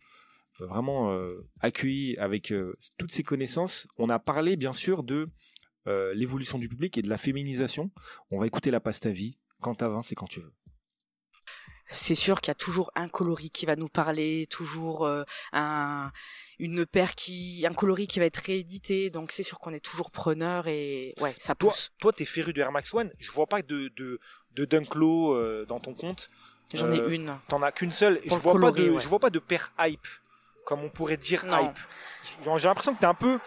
vraiment euh, accueilli avec euh, toutes ses connaissances. On a parlé, bien sûr, de euh, l'évolution du public et de la féminisation. On va écouter la pasta vie. Quand t'as 20, c'est quand tu veux. C'est sûr qu'il y a toujours un coloris qui va nous parler, toujours euh, un une paire qui un coloris qui va être réédité, donc c'est sûr qu'on est toujours preneur et ouais, ça Toi, pousse. toi, t'es féru de Air Max One. Je vois pas de de de Dunk Low euh, dans ton compte. J'en ai Euh, une. T'en as qu'une seule. Et je vois pas de ouais. je vois pas de paire hype comme on pourrait dire Non. hype. J'ai l'impression que t'es un peu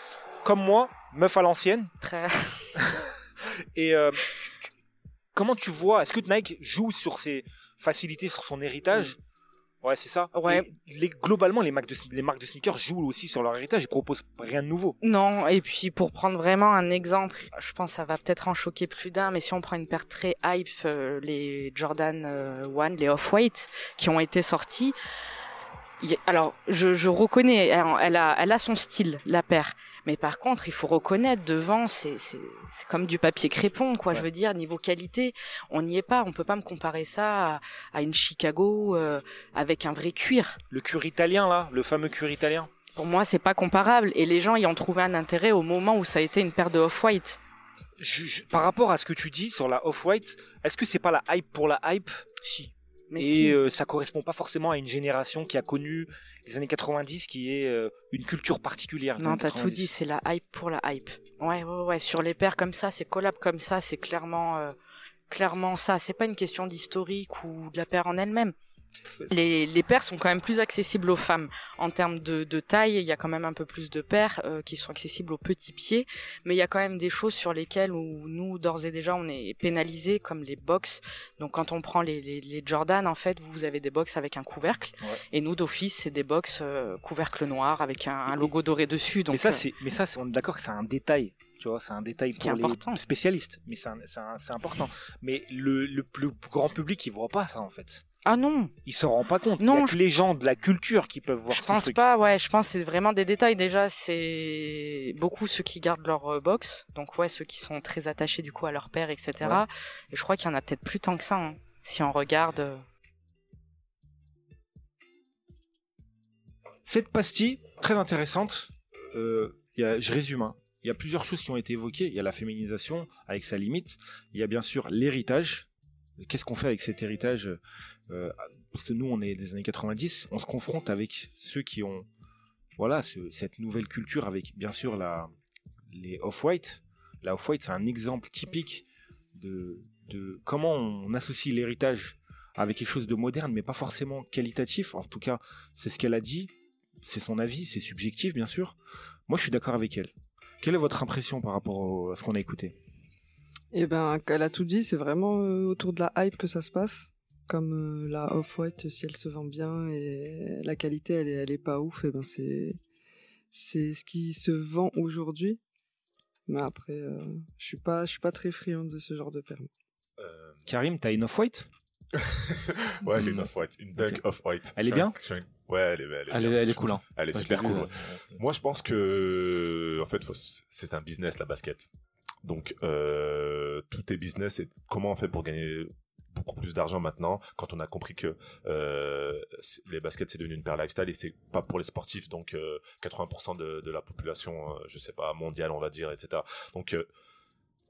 comme moi, meuf à l'ancienne. Très. <laughs> Et euh, tu- tu- comment tu vois Est-ce que Nike joue sur ses facilités, sur son héritage Ouais, c'est ça. Ouais. Et les- globalement, les marques, de, les marques de sneakers jouent aussi sur leur héritage. Ils proposent rien de nouveau. Non, et puis pour prendre vraiment un exemple, je pense que ça va peut-être en choquer plus d'un, mais si on prend une paire très hype, euh, les Jordan euh, One, les Off-White, qui ont été sortis, alors je, je reconnais, elle, elle a, elle a son style, la paire. Mais par contre, il faut reconnaître devant, c'est comme du papier crépon, quoi. Je veux dire, niveau qualité, on n'y est pas. On peut pas me comparer ça à, à une Chicago euh, avec un vrai cuir. Le cuir italien, là, le fameux cuir italien. Pour moi, c'est pas comparable. Et les gens y ont trouvé un intérêt au moment où ça a été une paire de off-white. Par rapport à ce que tu dis sur la Off-White, est-ce que c'est pas la hype pour la hype? Si. Mais Et si. euh, ça correspond pas forcément à une génération qui a connu les années 90, qui est euh, une culture particulière. Non, t'as tout 90. dit, c'est la hype pour la hype. Ouais, ouais, ouais. Sur les paires comme ça, c'est collab comme ça, c'est clairement, euh, clairement ça. C'est pas une question d'historique ou de la paire en elle-même. Les, les paires sont quand même plus accessibles aux femmes. En termes de, de taille, il y a quand même un peu plus de paires euh, qui sont accessibles aux petits pieds, mais il y a quand même des choses sur lesquelles où nous, d'ores et déjà, on est pénalisé, comme les box. Donc quand on prend les, les, les Jordan, en fait, vous avez des box avec un couvercle, Ouais. et nous, d'office, c'est des box euh, couvercle noir avec un, un logo doré dessus. Donc mais ça, euh, c'est, mais ça, c'est, on est d'accord que c'est un détail. Tu vois, c'est un détail Qui est pour les important. spécialistes, mais c'est, important. Mais le, le plus grand public, il voit pas ça en fait. Ah non, Il se rend pas compte. Non, il y a je- que les gens de la culture qui peuvent voir je ce pense truc. pas. Ouais, je pense que c'est vraiment des détails. Déjà, c'est beaucoup ceux qui gardent leur euh, box. Donc ouais, ceux qui sont très attachés du coup à leur père, etc. Ouais. Et je crois qu'il y en a peut-être plus tant que ça. hein, si on regarde. euh. Cette pastille, très intéressante, euh, il y a, je résume, hein. il y a plusieurs choses qui ont été évoquées. Il y a la féminisation avec sa limite. Il y a bien sûr l'héritage. Qu'est-ce qu'on fait avec cet héritage? Parce que nous, on est des années 90, on se confronte avec ceux qui ont voilà ce- cette nouvelle culture avec bien sûr les off-white. La off-white, c'est un exemple typique de, comment on associe l'héritage avec quelque chose de moderne, mais pas forcément qualitatif. En tout cas, c'est ce qu'elle a dit c'est son avis, c'est subjectif bien sûr. Moi je suis d'accord avec elle. Quelle est votre impression par rapport à ce qu'on a écouté? Eh ben, elle a tout dit, c'est vraiment euh, autour de la hype que ça se passe. Comme euh, la Off-White, si elle se vend bien et la qualité, elle est, elle est pas ouf, et ben c'est, c'est ce qui se vend aujourd'hui. Mais après, euh, je suis pas, je suis pas très friand de ce genre de permis. Euh, Karim, t'as une off-white? <laughs> Ouais, j'ai une off-white, une dunk Ok. off-white. Elle est bien? Ouais, elle est, elle est, Elle est, bien. elle est cool, hein. Elle est Ouais, super cool. ouais. ouais. Moi, je pense que, en fait, faut- c'est un business la basket. Donc, euh, tout est business. Et comment on fait pour gagner beaucoup plus d'argent maintenant quand on a compris que euh, les baskets c'est devenu une paire lifestyle et c'est pas pour les sportifs donc euh, 80% de, de la population euh, je sais pas mondiale on va dire etc donc euh,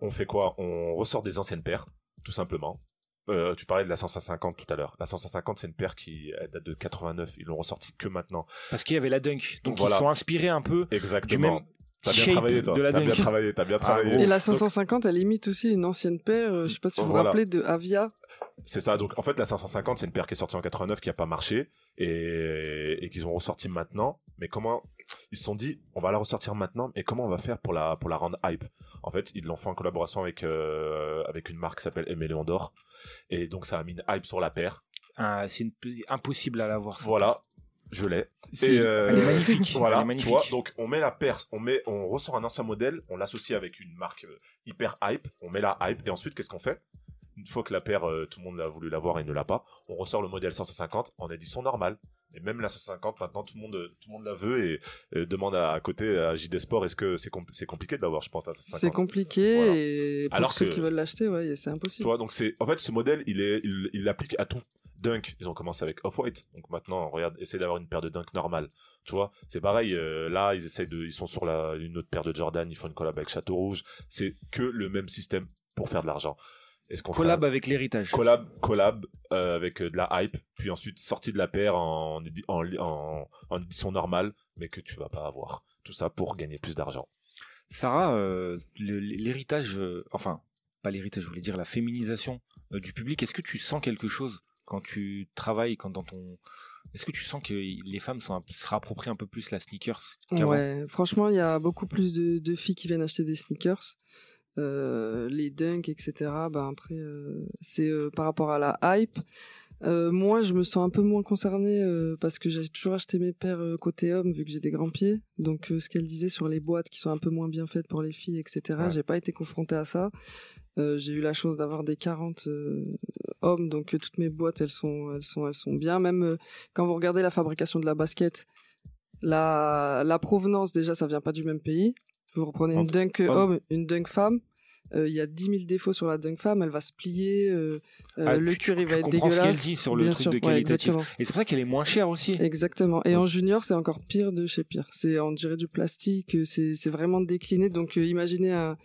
on fait quoi? On ressort des anciennes paires tout simplement euh, tu parlais de la 150 tout à l'heure. La 150, c'est une paire qui elle date de 89. Ils l'ont ressorti que maintenant. Parce qu'il y avait la dunk. Donc Voilà. ils sont inspirés un peu Exactement. du même T'as bien travaillé, toi. T'as bien travaillé, t'as bien Ah, travaillé. Et la Donc, 550, elle imite aussi une ancienne paire, euh, je sais pas si vous vous Voilà. rappelez, de Avia. C'est ça. Donc, en fait, la 550, c'est une paire qui est sortie en 89, qui a pas marché, et, et qu'ils ont ressorti maintenant. Mais comment, ils se sont dit, on va la ressortir maintenant, mais comment on va faire pour la, pour la rendre hype? En fait, ils l'ont fait en collaboration avec, euh, avec une marque qui s'appelle Aimé Léon d'Or. Et donc, ça a mis une hype sur la paire. Ah, c'est une- impossible à l'avoir. Voilà. Je l'ai. C'est- Et, euh, Elle est magnifique. <laughs> Voilà, Elle est magnifique. tu vois. Donc on met la paire, on met, on ressort un ancien modèle, on l'associe avec une marque euh, hyper hype, on met la hype et ensuite qu'est-ce qu'on fait? Une fois que la paire, euh, tout le monde a voulu l'avoir et ne l'a pas, on ressort le modèle 150 en édition normale. Et même la 150, maintenant tout le monde, tout le monde la veut et, demande à, à côté à JD Sport, est-ce que c'est com- c'est compliqué de l'avoir, je pense, la 150. C'est compliqué Voilà. et pour Alors ceux que- qui veulent l'acheter, ouais, c'est Tu impossible. vois, donc c'est, en fait, ce modèle, il est, il, il l'applique à tout. Dunk, ils ont commencé avec Off-White. Donc maintenant, regarde, essaye d'avoir une paire de Dunk normale. Tu vois, c'est pareil, euh, là, ils essayent de, ils sont sur la, une autre paire de Jordan, ils font une collab avec Château Rouge. C'est que le même système pour faire de l'argent. Est-ce qu'on Collab avec l'héritage. collab, collab euh, avec euh, de la hype, puis ensuite sortie de la paire en, édi- en, li- en, en édition normale, mais que tu vas pas avoir. Tout ça pour gagner plus d'argent. Sarah, euh, l'héritage, euh, enfin, pas l'héritage, je voulais dire la féminisation euh, du public, est-ce que tu sens quelque chose quand tu travailles, quand dans ton... Est-ce que tu sens que les femmes sont un se réapproprient un peu plus la sneakers Ouais, franchement, il y a beaucoup plus de, de filles qui viennent acheter des sneakers. Euh, les dunks, etc. Ben après, euh, c'est euh, par rapport à la hype. Moi, je me sens un peu moins concernée parce que j'ai toujours acheté mes paires côté homme vu que j'ai des grands pieds. Donc, ce qu'elle disait sur les boîtes qui sont un peu moins bien faites pour les filles, etc. Ouais. J'ai pas été confrontée à ça. Euh, j'ai eu la chance d'avoir des 40 euh, hommes, donc euh, toutes mes boîtes, elles sont, elles sont, elles sont bien. Même quand vous regardez la fabrication de la basket, la, la provenance, déjà, ça vient pas du même pays. Vous reprenez une dunk homme, une dunk femme. Il y a 10 000 défauts sur la dunk femme, elle va se plier, Ah, le tu- cuir il va être comprends ce dégueulasse. qu'elle dit sur le Bien truc sûr, de ouais, qualitatif. exactement. Et c'est pour ça qu'elle est moins chère aussi. Exactement. Et en junior, c'est encore pire de chez pire. C'est, on dirait du plastique, c'est, c'est vraiment décliné. Donc, imaginez un.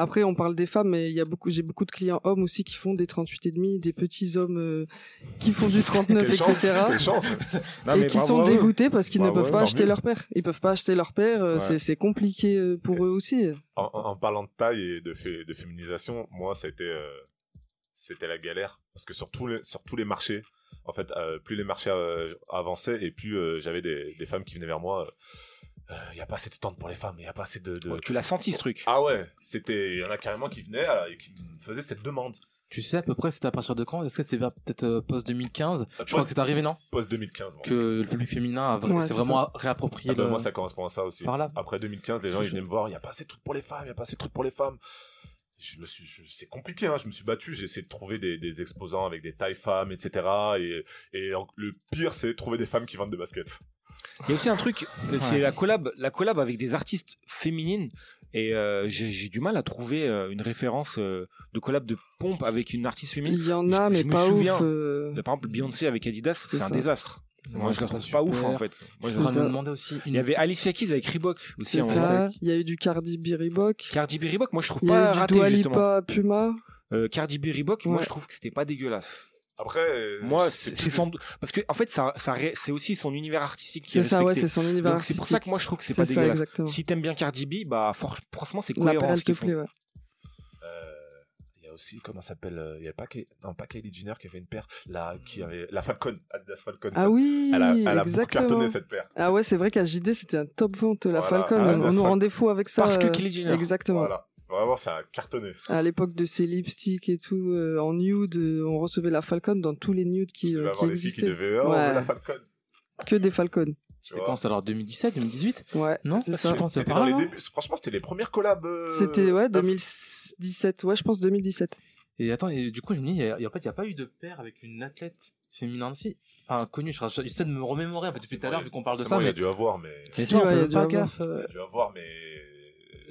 Après, on parle des femmes, mais il y a beaucoup, j'ai beaucoup de clients hommes aussi qui font des 38 et demi, des petits hommes euh, qui font du 39, Quelle chance, etc. quelle chance. Non, et qui sont dégoûtés parce qu'ils ne peuvent pas acheter mieux. leur père. Ils peuvent pas acheter leur père. euh, Ouais. C'est, compliqué euh, pour eux aussi. En, parlant de taille et de, fé- de féminisation, moi, c'était euh, c'était la galère parce que sur tous les sur tous les marchés, en fait, euh, plus les marchés avançaient et plus j'avais des, des femmes qui venaient vers moi. Il y a pas assez de stands pour les femmes, il y a pas assez de. de- Ouais, tu l'as senti ce truc. Ah ouais, c'était il y en a carrément qui venaient alors, et qui me faisaient cette demande. Tu sais à peu près c'était à partir de quand? Est-ce que c'est vers peut-être euh, post 2015 Je crois que c'est arrivé non? Post 2015. moi. Que le public féminin Ouais, s'est c'est vraiment ça. réapproprié Ah bah, le. Moi, ça correspond à ça aussi. Par là. Après 2015, les gens ils venaient me voir, il y a pas assez de trucs pour les femmes, il y a pas assez de trucs pour les femmes. Je me suis, je- c'est compliqué, hein. Je me suis battu, j'ai essayé de trouver des, des exposants avec des tailles femmes, etc. Et, et en- le pire, c'est trouver des femmes qui vendent des baskets. Il y a aussi un truc, euh, c'est la collab, la collab avec des artistes féminines. Et euh, j'ai j'ai du mal à trouver euh, une référence de collab de pompe avec une artiste féminine. Il y en a, Je- mais je pas souviens. ouf. euh. Par exemple, Beyoncé avec Adidas, C'est c'est un désastre. Moi, je pas trouve pas ouf en fait. Moi, Je me demander aussi. Il y avait Alicia Keys avec Reebok aussi. C'est en ça. Il y a eu du Cardi B Reebok. Cardi B Reebok, moi je trouve Il y a pas eu du raté Dua. Lipa Puma. Euh, Cardi B Reebok, moi je trouve que c'était pas dégueulasse. Après, euh, Moi, c'est sans parce que en fait, ça, ça c'est aussi son univers artistique C'est est ça, ouais, c'est son univers Donc c'est pour ça que moi je trouve que c'est C'est pas ça, dégueulasse. exactement. Si t'aimes bien Cardi B, bah for- franchement c'est La cohérent paire, elle ce te plaît, ouais. Euh, Il y a aussi, comment ça s'appelle, euh, il y a pas non, pas Kylie Jenner qui avait une paire, la, qui avait, la Falcon, Adidas Falcon. Ah ça- oui, Elle a, elle a beaucoup exactement. cartonné cette paire. Ah ouais, c'est vrai qu'à JD, c'était un top vente, la Voilà. Falcon. Ah, on, la on nous rendait fou avec ça. Parce que Kylie Jenner. Exactement. Voilà. Vraiment, ça a cartonné. À l'époque de ces lipsticks et tout, euh, en nude, euh, on recevait la Falcon dans tous les nudes qui, euh, qui filles qui existaient. devaient, oh, on Ouais. veut la Falcon. Que des Falcons. Quand c'est alors 2017, 2018 Ouais, Non, c'est je ça. pense que c'est C'était dans les débuts. Franchement, c'était les premières collabs. euh, C'était, ouais, inf- 2017. Ouais, je pense 2017. Et attends, et du coup, je me dis, il y a- en fait, il n'y a pas eu de paire avec une athlète fémine aussi. Enfin, connue, je j'essaie de me remémorer un peu depuis tout à l'heure, vu qu'on parle de ça, Forcément, Il y a mais. dû avoir, mais. Mais Si, ouais, fait il y a même dû pas avoir. gaffe. Il y a dû avoir, mais.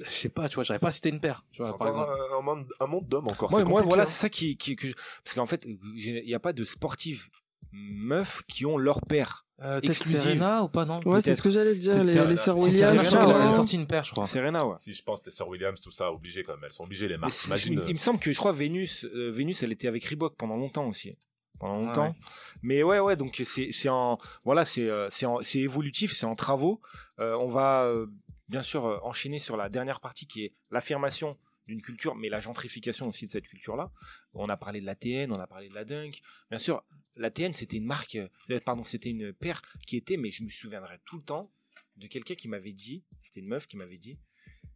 Je sais pas, tu vois, j'arrive pas à citer une paire, tu C'est vois, par exemple. un, un monde, un monde d'hommes encore. Moi, moi voilà, hein. c'est ça qui, qui que je- parce qu'en fait, il n'y a pas de sportives meufs qui ont leur père. Euh, Peut-être exclusive. Serena ou pas, non? Ouais, c'est ce que j'allais dire. C'est Les, les sœurs C'est Williams. Serena, ouais. sûrement. sorti une paire, je crois. Serena, ouais. Si je pense les sœurs Williams, tout ça, obligé quand même. Elles sont obligées, les marques. Imagine. il, il me semble que je crois Vénus, euh, Vénus, elle était avec Reebok pendant longtemps aussi. Pendant longtemps. ouais. Mais ouais, ouais, donc c'est c'est en voilà, c'est euh, c'est évolutif, c'est en travaux. Euh, on va euh, bien sûr euh, enchaîner sur la dernière partie qui est l'affirmation d'une culture, mais la gentrification aussi de cette culture-là. On a parlé de la TN, on a parlé de la Dunk. Bien sûr, la TN c'était une marque, euh, pardon, c'était une paire qui était, mais je me souviendrai tout le temps de quelqu'un qui m'avait dit, c'était une meuf qui m'avait dit,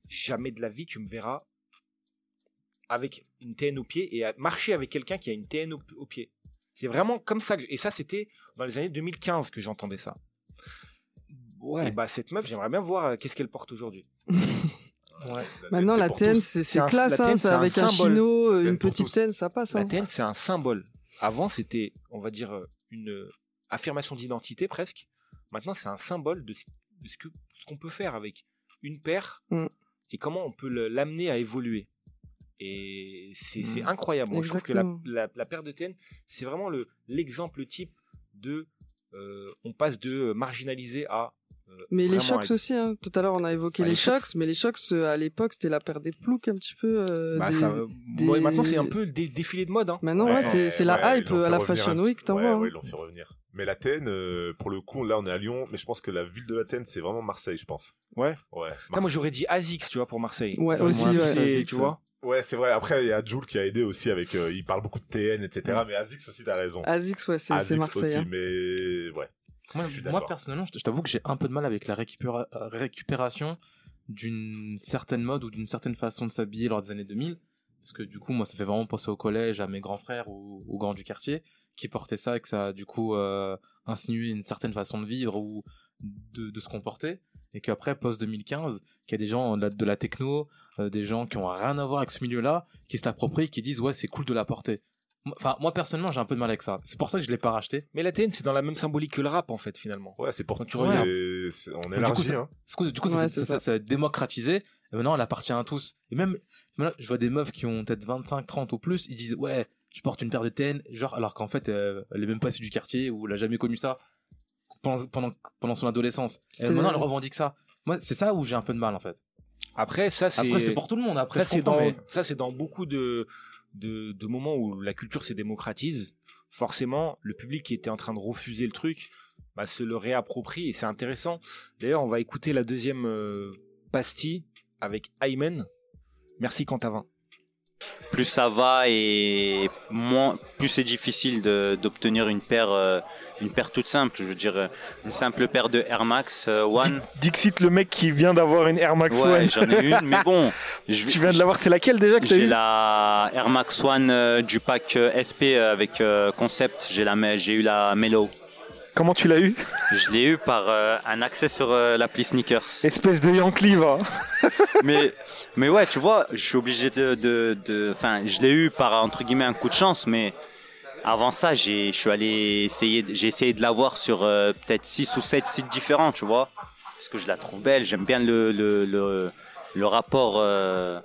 jamais de la vie tu me verras avec une TN au pied et marcher avec quelqu'un qui a une TN au, au pied. C'est vraiment comme ça. que- et ça, c'était dans les années 2015 que j'entendais ça. Ouais. Et bah, cette meuf, j'aimerais bien voir euh, qu'est-ce qu'elle porte aujourd'hui. <laughs> Ouais. Maintenant, la pour TN, c'est un- classe, la hein, un avec un symbole. chino, euh, une petite. TN, ça passe. La hein. TN, c'est un symbole. Avant, c'était, on va dire, euh, une affirmation d'identité presque. Maintenant, c'est un symbole de ce, de ce que ce qu'on peut faire avec une paire Mm. et comment on peut l'amener à évoluer. Et c'est Mm. incroyable. Moi, je trouve que la, Exactement. la, la paire de TN, c'est vraiment le l'exemple type de. euh, on passe de marginalisé à Mais les chocs aussi, hein. tout à l'heure on a évoqué les, les chocs, Shox. mais les chocs euh, à l'époque c'était la paire des ploucs un petit peu. euh, Bah, des- ça, euh, des- bon, maintenant c'est un peu le dé- défilé de mode. Hein. Maintenant ouais, c'est c'est la ouais, hype euh, à la Fashion Week, t'en ouais, vois. hein. Ouais, ils l'ont fait revenir. Mais l'Athènes, euh, pour le coup, là on est à Lyon, mais je pense que la ville de l'Athènes, c'est vraiment Marseille, je pense. Ouais. Ouais. Putain, moi j'aurais dit Azix, tu vois, pour Marseille. Ouais, aussi, ouais. Azix, tu ouais. vois. Ouais, c'est vrai. Après, il y a Jules qui a aidé aussi avec. euh, il parle beaucoup de TN, etc. Mais Azix aussi, t'as raison. Azix, ouais, c'est Marseille. aussi, hein. mais ouais. Moi, Je personnellement, je t'avoue que j'ai un peu de mal avec la récupéra- récupération d'une certaine mode ou d'une certaine façon de s'habiller lors des années 2000. Parce que du coup, moi, ça fait vraiment penser au collège, à mes grands frères ou aux grands du quartier qui portaient ça et que ça a du coup euh, insinué une certaine façon de vivre ou de, de se comporter. Et qu'après, post-2015, qu'il y a des gens de la, de la techno, euh, des gens qui ont rien à voir avec ce milieu-là, qui se l'approprient, qui disent ouais, c'est cool de la porter. Moi- Enfin, moi personnellement, j'ai un peu de mal avec ça. C'est pour ça que je l'ai pas racheté. Mais la TN, c'est dans la même symbolique que le rap, en fait, finalement. Ouais, c'est pour Quand tu regardes. On du coup, élargit, ça- hein. Du coup, Ouais, ça, ça, démocratisé. Et maintenant, elle appartient à tous. Et même, maintenant, je vois des meufs qui ont peut-être 25, 30 ou plus, ils disent, ouais, je porte une paire de TN, genre, alors qu'en fait, euh, elle est même pas issue du quartier ou elle a jamais connu ça pendant, pendant, pendant son adolescence. Et maintenant, elle revendique ça. Moi, c'est ça où j'ai un peu de mal, en fait. Après, ça, c'est. Après, c'est pour tout le monde. Après, ça je c'est comprends, dans mais- ça c'est dans beaucoup de, de de moments où la culture se démocratise forcément le public qui était en train de refuser le truc bah, se le réapproprie et c'est intéressant. D'ailleurs on va écouter la deuxième euh, pastille avec Aymen merci Quentin plus ça va et moins, plus c'est difficile d'obtenir une paire, euh, une paire toute simple. Je veux dire, euh, une simple paire de Air Max euh, One. Dixit le mec qui vient d'avoir une Air Max Ouais, j'en ai une, mais bon. <laughs> je- tu viens de l'avoir c'est laquelle déjà que t'as J'ai eu la Air Max One euh, du pack SP avec concept. J'ai la, j'ai eu la Mellow. comment tu l'as eu Je l'ai eu par euh, un accès sur euh, l'appli Sneakers. espèce de Yankee va <laughs> mais, mais ouais, tu vois, je suis obligé de, enfin, je l'ai eu par entre guillemets un coup de chance, mais avant ça, j'ai, je suis allé essayer, j'ai essayé de l'avoir sur euh, peut-être 6 ou 7 sites différents, tu vois, parce que je la trouve belle. J'aime bien le, le, le, le rapport, euh,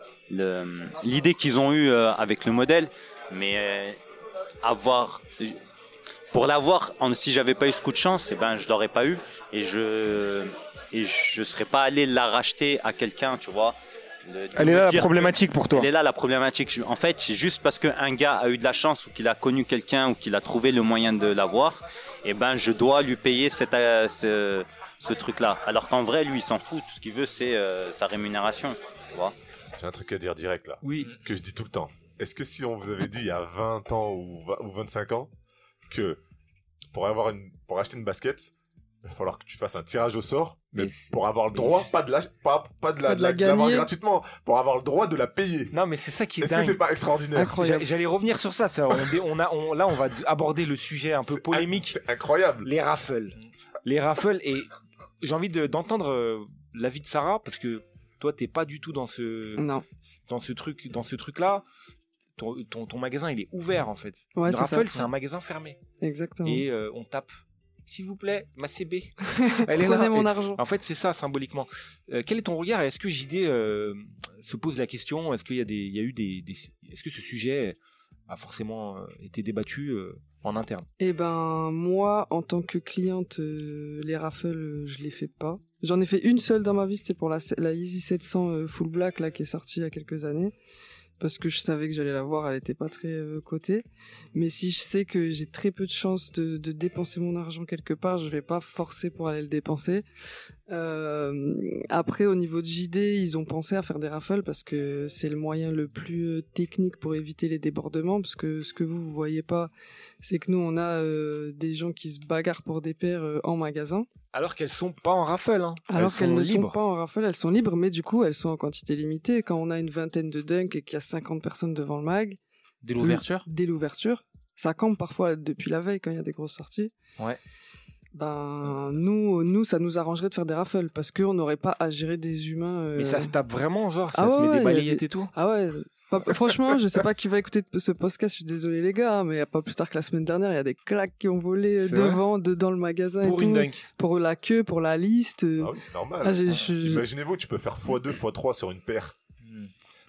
l'idée qu'ils ont eu euh, avec le modèle, mais euh, avoir, pour l'avoir, si j'avais pas eu ce coup de chance, eh ben, je l'aurais pas eu et je et je serais pas allé la racheter à quelqu'un, tu vois. De- de elle est là la problématique pour toi Elle est là la problématique. En fait, c'est juste parce qu'un gars a eu de la chance ou qu'il a connu quelqu'un ou qu'il a trouvé le moyen de l'avoir, et ben je dois lui payer cette, euh, ce, ce truc-là. Alors qu'en vrai, lui, il s'en fout. Tout ce qu'il veut, c'est euh, sa rémunération. Tu vois J'ai un truc à dire direct là. oui Que je dis tout le temps. Est-ce que si on vous avait dit il y a 20 ans ou, 20 ou 25 ans que pour avoir une, pour acheter une basket, il va falloir que tu fasses un tirage au sort, mais, pour avoir le mais droit, pas de la, pas, pas de la, Pas de la de l'avoir gagner. gratuitement, pour avoir le droit de la payer. non mais c'est ça qui est Est-ce que c'est pas extraordinaire? J'allais revenir sur ça, ça on, a on- là on va aborder le sujet un peu polémique C'est incroyable. les raffles. Les raffles, et j'ai envie de- d'entendre euh, l'avis de Sarah, parce que toi, t'es pas du tout dans ce, Non. dans ce truc, dans ce truc-là. Ton, ton, ton magasin, il est ouvert, en fait. Ouais, raffle, c'est un magasin fermé. Exactement. Et euh, on tape, s'il vous plaît, ma CB. <laughs> Elle est là. Mon Et- argent. En fait, c'est ça, symboliquement. Euh, quel est ton regard Est-ce que JD euh, se pose la question Est-ce qu'il y a des, il y a eu des, des- est-ce que ce sujet a forcément euh, été débattu euh, en interne? Eh ben moi, en tant que cliente, euh, les raffles, je les fais pas. J'en ai fait une seule dans ma vie, c'était pour la, la Easy 700 euh, Full Black là qui est sortie il y a quelques années, parce que je savais que j'allais la voir, elle était pas très euh, cotée. Mais si je sais que j'ai très peu de chances de, de dépenser mon argent quelque part, je vais pas forcer pour aller le dépenser. Euh, après, au niveau de JD, ils ont pensé à faire des raffles parce que c'est le moyen le plus euh, technique pour éviter les débordements. Parce que ce que vous vous voyez pas, c'est que nous on a euh, des gens qui se bagarrent pour des paires euh, en magasin, Alors qu'elles sont pas en raffle. Hein. alors Elles qu'elles ne libres. sont pas en raffle, elles sont libres, mais du coup elles sont en quantité limitée. Quand on a une vingtaine de dunks et qu'il y a 50 personnes devant le mag, Dès l'ouverture? dès l'ouverture, ça campe parfois depuis la veille quand il y a des grosses sorties. Ouais. Ben nous, nous ça nous arrangerait de faire des raffles parce qu'on n'aurait pas à gérer des humains. euh, Mais ça se tape vraiment, genre, ça Ah se ouais, met des balayettes des- et tout? Ah ouais. pas- franchement, je sais pas qui va écouter ce podcast. Je suis désolé les gars, hein, mais pas plus tard que la semaine dernière, il y a des claques qui ont volé euh, devant, de, dans le magasin Pour et une tout, dunk. pour la queue, pour la liste. euh. Ah oui, c'est normal. Ah, Imaginez-vous, tu peux faire x2, x3 sur une paire.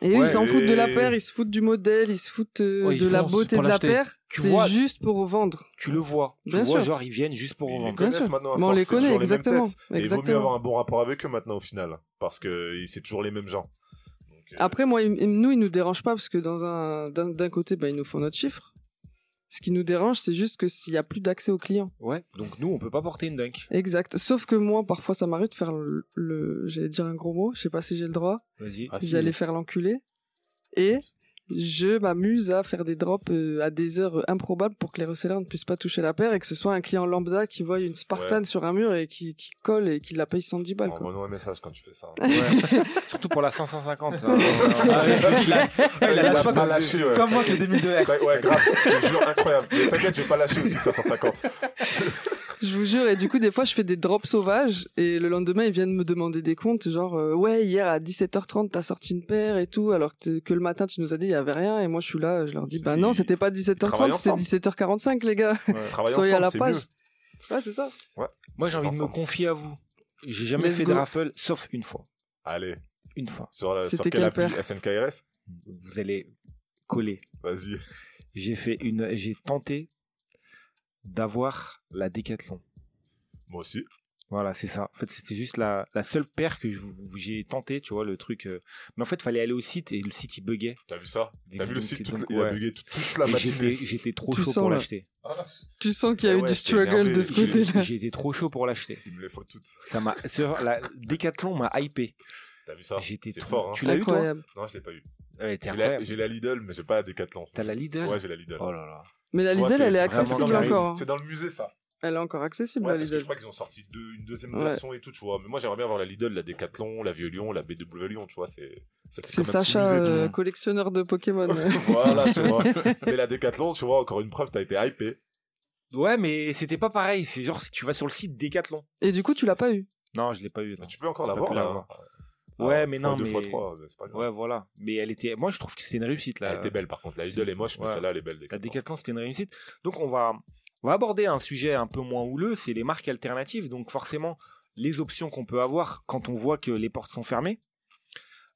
Et eux, Ouais, ils s'en foutent de la paire, ils se foutent du modèle, ils se foutent euh, Ouais, ils de la beauté de la paire. C'est juste pour vendre. Tu le vois. Tu Bien vois, sûr. genre, ils viennent juste pour Ils les revendre. Bien sûr. maintenant. à Mais on force, les connaît, toujours les mêmes exactement. Et il vaut mieux exactement. avoir un bon rapport avec eux maintenant au final, parce que c'est toujours les mêmes gens. Donc, euh, Après, moi, ils- nous, ils nous dérangent pas parce que dans un, d'un, d'un côté, bah, ils nous font notre chiffre. Ce qui nous dérange, c'est juste que s'il y a plus d'accès aux clients. Ouais. Donc nous, on peut pas porter une dunk. Exact. Sauf que moi, parfois, ça m'arrive de faire le, le- j'allais dire un gros mot, je sais pas si j'ai le droit. Vas-y. Ah, si. J'allais faire l'enculé. Et je m'amuse à faire des drops euh, à des heures improbables pour que les resellers ne puissent pas toucher la paire et que ce soit un client lambda qui voit une Spartan Ouais. sur un mur et qui, qui colle et qui la paye 110 balles. Quoi. Envoie-nous un message quand tu fais ça. Ouais. <laughs> Surtout pour la 550. hein. <laughs> Ah ouais, il lâche pas pas comme- lâché, ouais. Comme moi que les 2002 R. Ouais, ouais, grave, je te jure, incroyable. Mais T'inquiète, je vais pas lâcher aussi 550. Je vous jure, et du coup, des fois, je fais des drops sauvages, et le lendemain, ils viennent me demander des comptes, genre, euh, ouais, hier à 17h30, t'as sorti une paire et tout, alors que, que le matin, tu nous as dit, il y avait rien, et moi, je suis là, je leur dis, bah non, c'était pas 17h30, travaillent c'était ensemble. 17h45, les gars. Travailler Soyez à ensemble, la page. mieux. Ouais, c'est ça. Moi, j'ai envie de me confier à vous. J'ai jamais Let's fait go. de raffle, sauf une fois. Allez, Une fois. sur, la, sur quelle appli SNKRS Vous allez coller. Vas-y. J'ai fait une, j'ai tenté d'avoir la Décathlon. Moi aussi. Voilà, c'est ça. En fait, c'était juste la, la seule paire que j'ai tenté, tu vois, le truc. euh. Mais en fait, fallait aller au site et le site il buguait. T'as vu ça? T'as vu le site donc, toute- Il a bugué toute, toute la Et matinée. J'étais trop Tu chaud sens, pour l'acheter. Tu sens qu'il y a Ah eu ouais, du struggle énervé. de ce côté-là. J'étais trop chaud pour l'acheter. Il me les faut toutes. Ça m'a, sur la Décathlon m'a hypé. T'as vu ça? J'étais C'est trop- fort, hein. Tu l'as eu toi? Incroyable. Non, je l'ai pas eu. J'ai la, incroyable. j'ai la Lidl, mais j'ai pas la Decathlon. T'as la Lidl Ouais, j'ai la Lidl. Oh là là. Mais la Tu vois, Lidl, c'est elle est vraiment accessible encore. hein. C'est dans le musée, ça. Elle est encore accessible, Ouais, la parce que je Lidl. crois qu'ils ont sorti deux- une deuxième Ouais. version et tout, tu vois. Mais moi, j'aimerais bien avoir la Lidl, la Decathlon, la Vieux Lyon, la BW Lyon, tu vois. C'est ça fait C'est comme un petit Sacha, musée, tu euh, collectionneur de Pokémon. <laughs> <laughs> voilà, tu vois. Mais la Decathlon, tu vois, encore une preuve, t'as été hypé. Ouais, mais c'était pas pareil. C'est genre si tu vas sur le site Décathlon. Et du coup, tu l'as pas eu. Non, je l'ai pas eu. non. Tu peux encore J'ai pas l'avoir, pu là. l'avoir. Ah, Ouais, mais non, deux, mais fois trois, c'est pas grave. Ouais, voilà. Mais elle était. Moi, je trouve que c'était une réussite là. Elle était belle, par contre. La Lidl est moche, mais celle-là, elle est belle. La. Décathlon, c'était une réussite. Donc, on va, on va aborder un sujet un peu moins houleux, c'est les marques alternatives. Donc, forcément, les options qu'on peut avoir quand on voit que les portes sont fermées.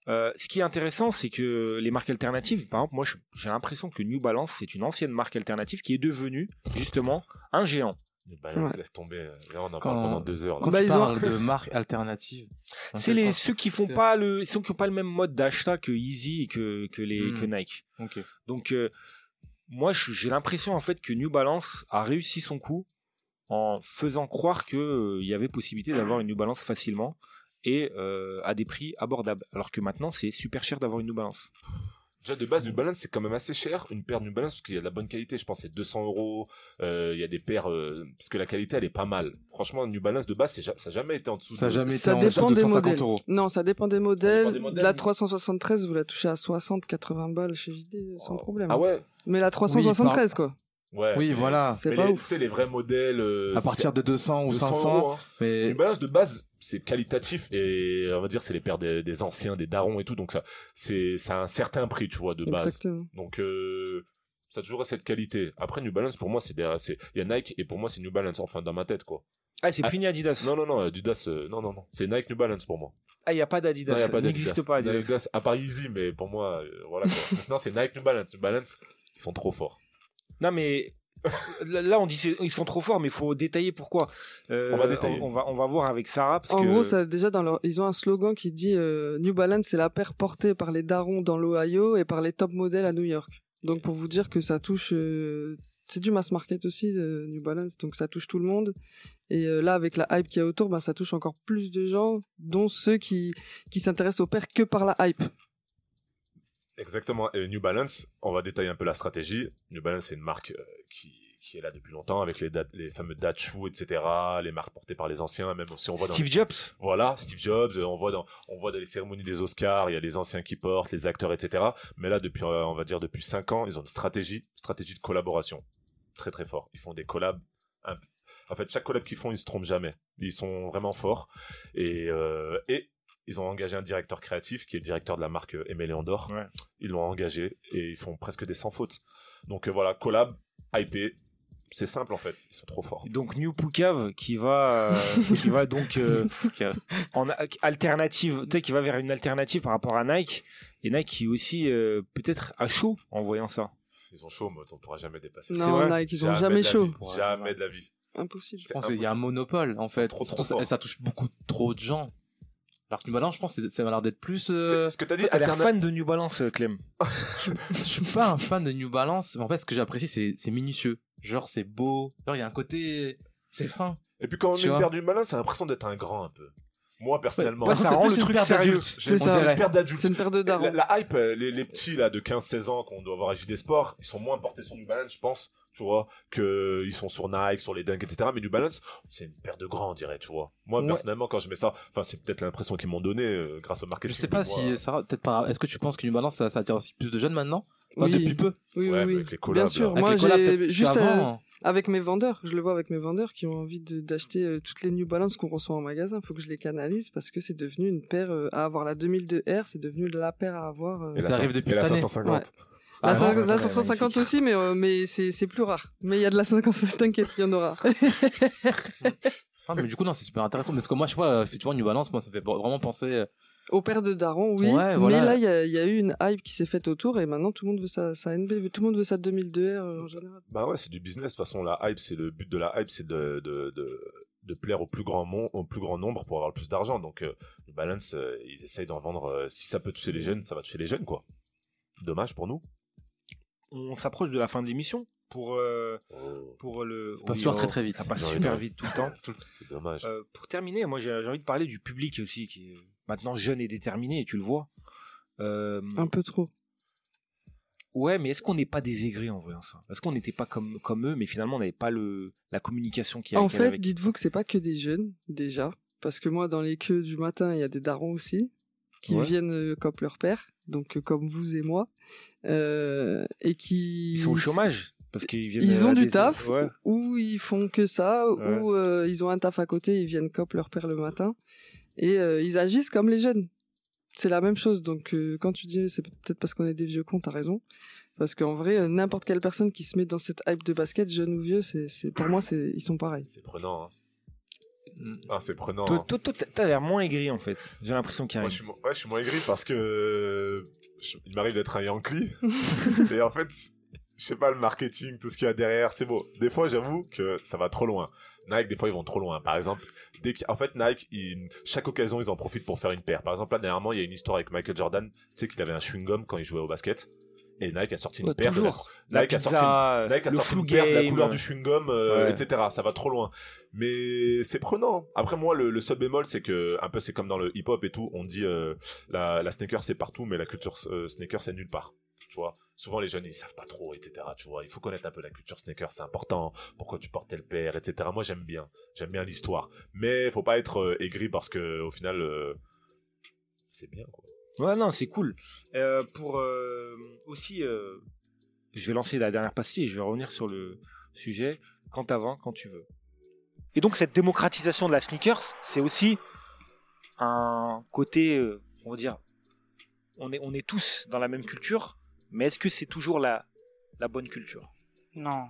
Euh, ce qui est intéressant, c'est que les marques alternatives, par exemple, moi, j'ai l'impression que New Balance, c'est une ancienne marque alternative qui est devenue, justement, un géant. Mais Balance, Ouais. laisse tomber. Là, on en Quand- parle pendant deux heures. là. Quand Bah, ils de marques alternatives, <laughs> C'est les, ceux qui font pas le, ceux qui ont pas le même mode d'achat que Easy et que, que les, Hmm. que Nike. Donc, euh, moi, j'ai l'impression en fait que New Balance a réussi son coup en faisant croire qu'il il y avait possibilité d'avoir une New Balance facilement et euh, à des prix abordables. Alors que maintenant, c'est super cher d'avoir une New Balance. Déjà, de base, New Balance, c'est quand même assez cher. Une paire New Balance, parce qu'il y a de la bonne qualité. Je pense c'est 200 euros. Euh, Il y a des paires, euh, parce que la qualité, elle est pas mal. Franchement, New Balance, de base, c'est ja- ça n'a jamais été en dessous Ça de... jamais été Ça en dépend dessous de des 250 modèles. euros. Non, ça dépend des modèles. des modèles. La 373, vous la touchez à 60, 80 balles chez JD sans problème. Ah ouais Mais la 373, quoi. Ouais. Oui, mais- voilà. C'est mais pas les- ouf. Tu sais, les vrais modèles... euh, À partir de 200 ou 200 500, euros, hein. mais New Balance, de base, c'est qualitatif et on va dire, c'est les paires des, des anciens, des darons et tout. Donc, ça, c'est, ça a un certain prix, tu vois, de base. Exactement. Donc, euh, ça a toujours cette qualité. Après, New Balance, pour moi, c'est c'est, il y a Nike et pour moi, c'est New Balance, enfin, dans ma tête, quoi. Ah, c'est Ah, fini Adidas. Non, non, non, Adidas, euh, non, non, non. C'est Nike New Balance pour moi. Ah, il n'y a pas Non, d'Adidas. y Ça n'existe pas Adidas. Adidas, à part Easy, mais pour moi, euh, voilà, quoi. <laughs> Sinon, c'est Nike New Balance. New Balance, ils sont trop forts. Non, mais là, on dit ils sont trop forts, mais il faut détailler pourquoi. Euh, On va détailler. On, va, on va voir avec Sarah. Parce En que... gros, ça, déjà, dans leur, ils ont un slogan qui dit euh, New Balance, c'est la paire portée par les darons dans l'Ohio et par les top modèles à New York. Donc, pour vous dire que ça touche. euh, c'est du mass market aussi, euh, New Balance, donc ça touche tout le monde. Et euh, là, avec la hype qu'il y a autour, bah, ça touche encore plus de gens, dont ceux qui, qui s'intéressent aux paires que par la hype. Exactement. Et New Balance, on va détailler un peu la stratégie. New Balance, c'est une marque euh, qui, qui est là depuis longtemps avec les, dat- les fameux Dachu, etc. Les marques portées par les anciens, même si on voit dans Steve Jobs. Voilà, Steve Jobs, on voit dans on voit dans les cérémonies des Oscars, il y a les anciens qui portent, les acteurs, etc. Mais là, depuis, euh, on va dire depuis cinq ans, ils ont une stratégie, stratégie de collaboration, très très fort. Ils font des collabs. En fait, chaque collab qu'ils font, ils se trompent jamais. Ils sont vraiment forts et euh, et ils ont engagé un directeur créatif qui est le directeur de la marque euh, Aimé Léandor. Ouais. Ils l'ont engagé et ils font presque des sans fautes. Donc euh, voilà, collab, hypé, c'est simple en fait. Ils sont trop forts. Donc New Poucave qui va euh, qui va donc euh, en a- alternative, tu sais qui va vers une alternative par rapport à Nike Et Nike qui aussi euh, peut-être à chaud en voyant ça. Ils ont chaud, mais on pourra jamais dépasser. Non, vrai. Nike, ils ont jamais la chaud. Jamais de la vie. Impossible. Je pense qu'il y a un monopole, en fait. trop, trop ça touche beaucoup trop de gens. Alors que New Balance, je pense que c'est- ça a l'air d'être plus. euh, Ce que t'as dit, T'as l'air alterna- fan de New Balance, euh, Clem. <laughs> je suis pas un fan de New Balance, mais en fait, ce que j'apprécie, c'est c'est minutieux. Genre, c'est beau. Genre, il y a un côté. C'est fin. Et puis quand on Tu est une vois. paire du malin, c'est l'impression d'être un grand un peu. Moi personnellement, Ouais, c'est ça rend plus le une truc sérieux. C'est une paire d'adultes. C'est une paire de La, darons. la hype, euh, les, les petits là de 15-16 ans qu'on doit avoir à JD Sport, ils sont moins portés sur New Balance, je pense, tu vois, que ils sont sur Nike, sur les Dunk, etc. Mais New Balance, c'est une paire de grands, on dirait, tu vois. Moi Ouais. personnellement, quand je mets ça, enfin c'est peut-être l'impression qu'ils m'ont donné euh, grâce au Je marketing. sais pas si moi, ça peut-être pas. Est-ce que tu penses que New Balance, ça, ça attire aussi plus de jeunes maintenant? Enfin, Oui. Depuis peu. Oui, Ouais, oui, oui. avec les collabs, Bien sûr. là. Avec Moi, j'ai juste euh, avant, avec mes vendeurs, je le vois avec mes vendeurs qui ont envie d'acheter euh, toutes les New Balance qu'on reçoit en magasin. Faut que je les canalise parce que c'est devenu une paire euh, à avoir. La 2002R, c'est devenu la paire à avoir. euh, Et ça arrive depuis et la cette année. 550. La, Ah, cin- non, la ouais, 550 magnifique. aussi, mais, euh, mais c'est c'est plus rare. Mais il y a de la 550, <laughs> t'inquiète, il y en aura. <laughs> Ah, mais du coup, non, c'est super intéressant. Parce que moi, je vois, effectivement, New Balance, moi, ça me fait vraiment penser. Au père de Daron, oui. Ouais, voilà. Mais là, il y a, il y a eu une hype qui s'est faite autour et maintenant tout le monde veut sa, sa NB, tout le monde veut sa 2002R euh, en général. Bah ouais, c'est du business. De toute façon, la hype, c'est le but de la hype, c'est de, de, de, de plaire au plus grand mon- au plus grand nombre pour avoir le plus d'argent. Donc, euh, le balance, euh, ils essayent d'en vendre. euh, si ça peut toucher les jeunes, ça va toucher les jeunes, quoi. Dommage pour nous. On s'approche de la fin de l'émission pour euh, Oh, pour le. Ça passe toujours très, très vite. Ça passe super vite tout le temps. <laughs> c'est dommage. Euh, pour terminer, moi j'ai j'ai envie de parler du public aussi, qui est maintenant jeune et déterminé, et tu le vois. Euh, Un peu trop. ouais, mais est-ce qu'on n'est pas des en voyant ça? Est-ce qu'on n'était pas comme, comme eux, mais finalement on n'avait pas le, la communication qui En fait, avec- dites-vous que c'est pas que des jeunes, déjà. Parce que moi, dans les queues du matin, il y a des darons aussi, qui Ouais. viennent euh, comme leur père, donc euh, comme vous et moi, euh, et qui... Ils sont au chômage parce qu'ils viennent. Ils ont du des- taf, Ouais. ou ils font que ça, Ouais. ou ils ont un taf à côté, ils viennent cop leur père le matin, et euh, ils agissent comme les jeunes. C'est la même chose, donc euh, quand tu dis c'est peut-être parce qu'on est des vieux cons, t'as raison. Parce qu'en vrai, euh, n'importe quelle personne qui se met dans cette hype de basket, jeune ou vieux, c'est, pour moi, c'est, ils sont pareils. C'est prenant. Hein. Mm. Ah, c'est prenant. Toi, hein. t'as- l'air moins aigri en fait. J'ai l'impression qu'il y a Moi, je suis, ouais, je suis moins aigri parce que je- il m'arrive d'être un Yankee. <laughs> et en fait, je sais pas, le marketing, tout ce qu'il y a derrière, c'est beau. Des fois, j'avoue que ça va trop loin. Nike, des fois, ils vont trop loin. Par exemple, dès en fait, Nike, ils- chaque occasion, ils en profitent pour faire une paire. Par exemple, là, dernièrement, il y a une histoire avec Michael Jordan. Tu sais qu'il avait un chewing-gum quand il jouait au basket. Et Nike a sorti une Ouais, paire. de la- toujours. La Nike a sorti une pizza, Nike a le sorti flou une paire de la couleur du chewing-gum, euh, Ouais. etc. Ça va trop loin. Mais c'est prenant. Après moi, le, le seul bémol, c'est que un peu c'est comme dans le hip-hop et tout. On dit euh, la, la sneaker c'est partout, mais la culture euh, sneaker c'est nulle part. Tu vois. Souvent les jeunes ils savent pas trop, etc. Tu vois. Il faut connaître un peu la culture sneaker, c'est important. Pourquoi tu portes telle paire, etc. Moi j'aime bien, j'aime bien l'histoire. Mais faut pas être euh, aigri parce que au final euh, c'est bien. Ouais, non, c'est cool. Euh, pour aussi, je vais lancer la dernière pastille et je vais revenir sur le sujet quand avant, quand tu veux. Et donc cette démocratisation de la sneakers, c'est aussi un côté, on va dire, on est, on est tous dans la même culture, mais est-ce que c'est toujours la, la bonne culture? Non.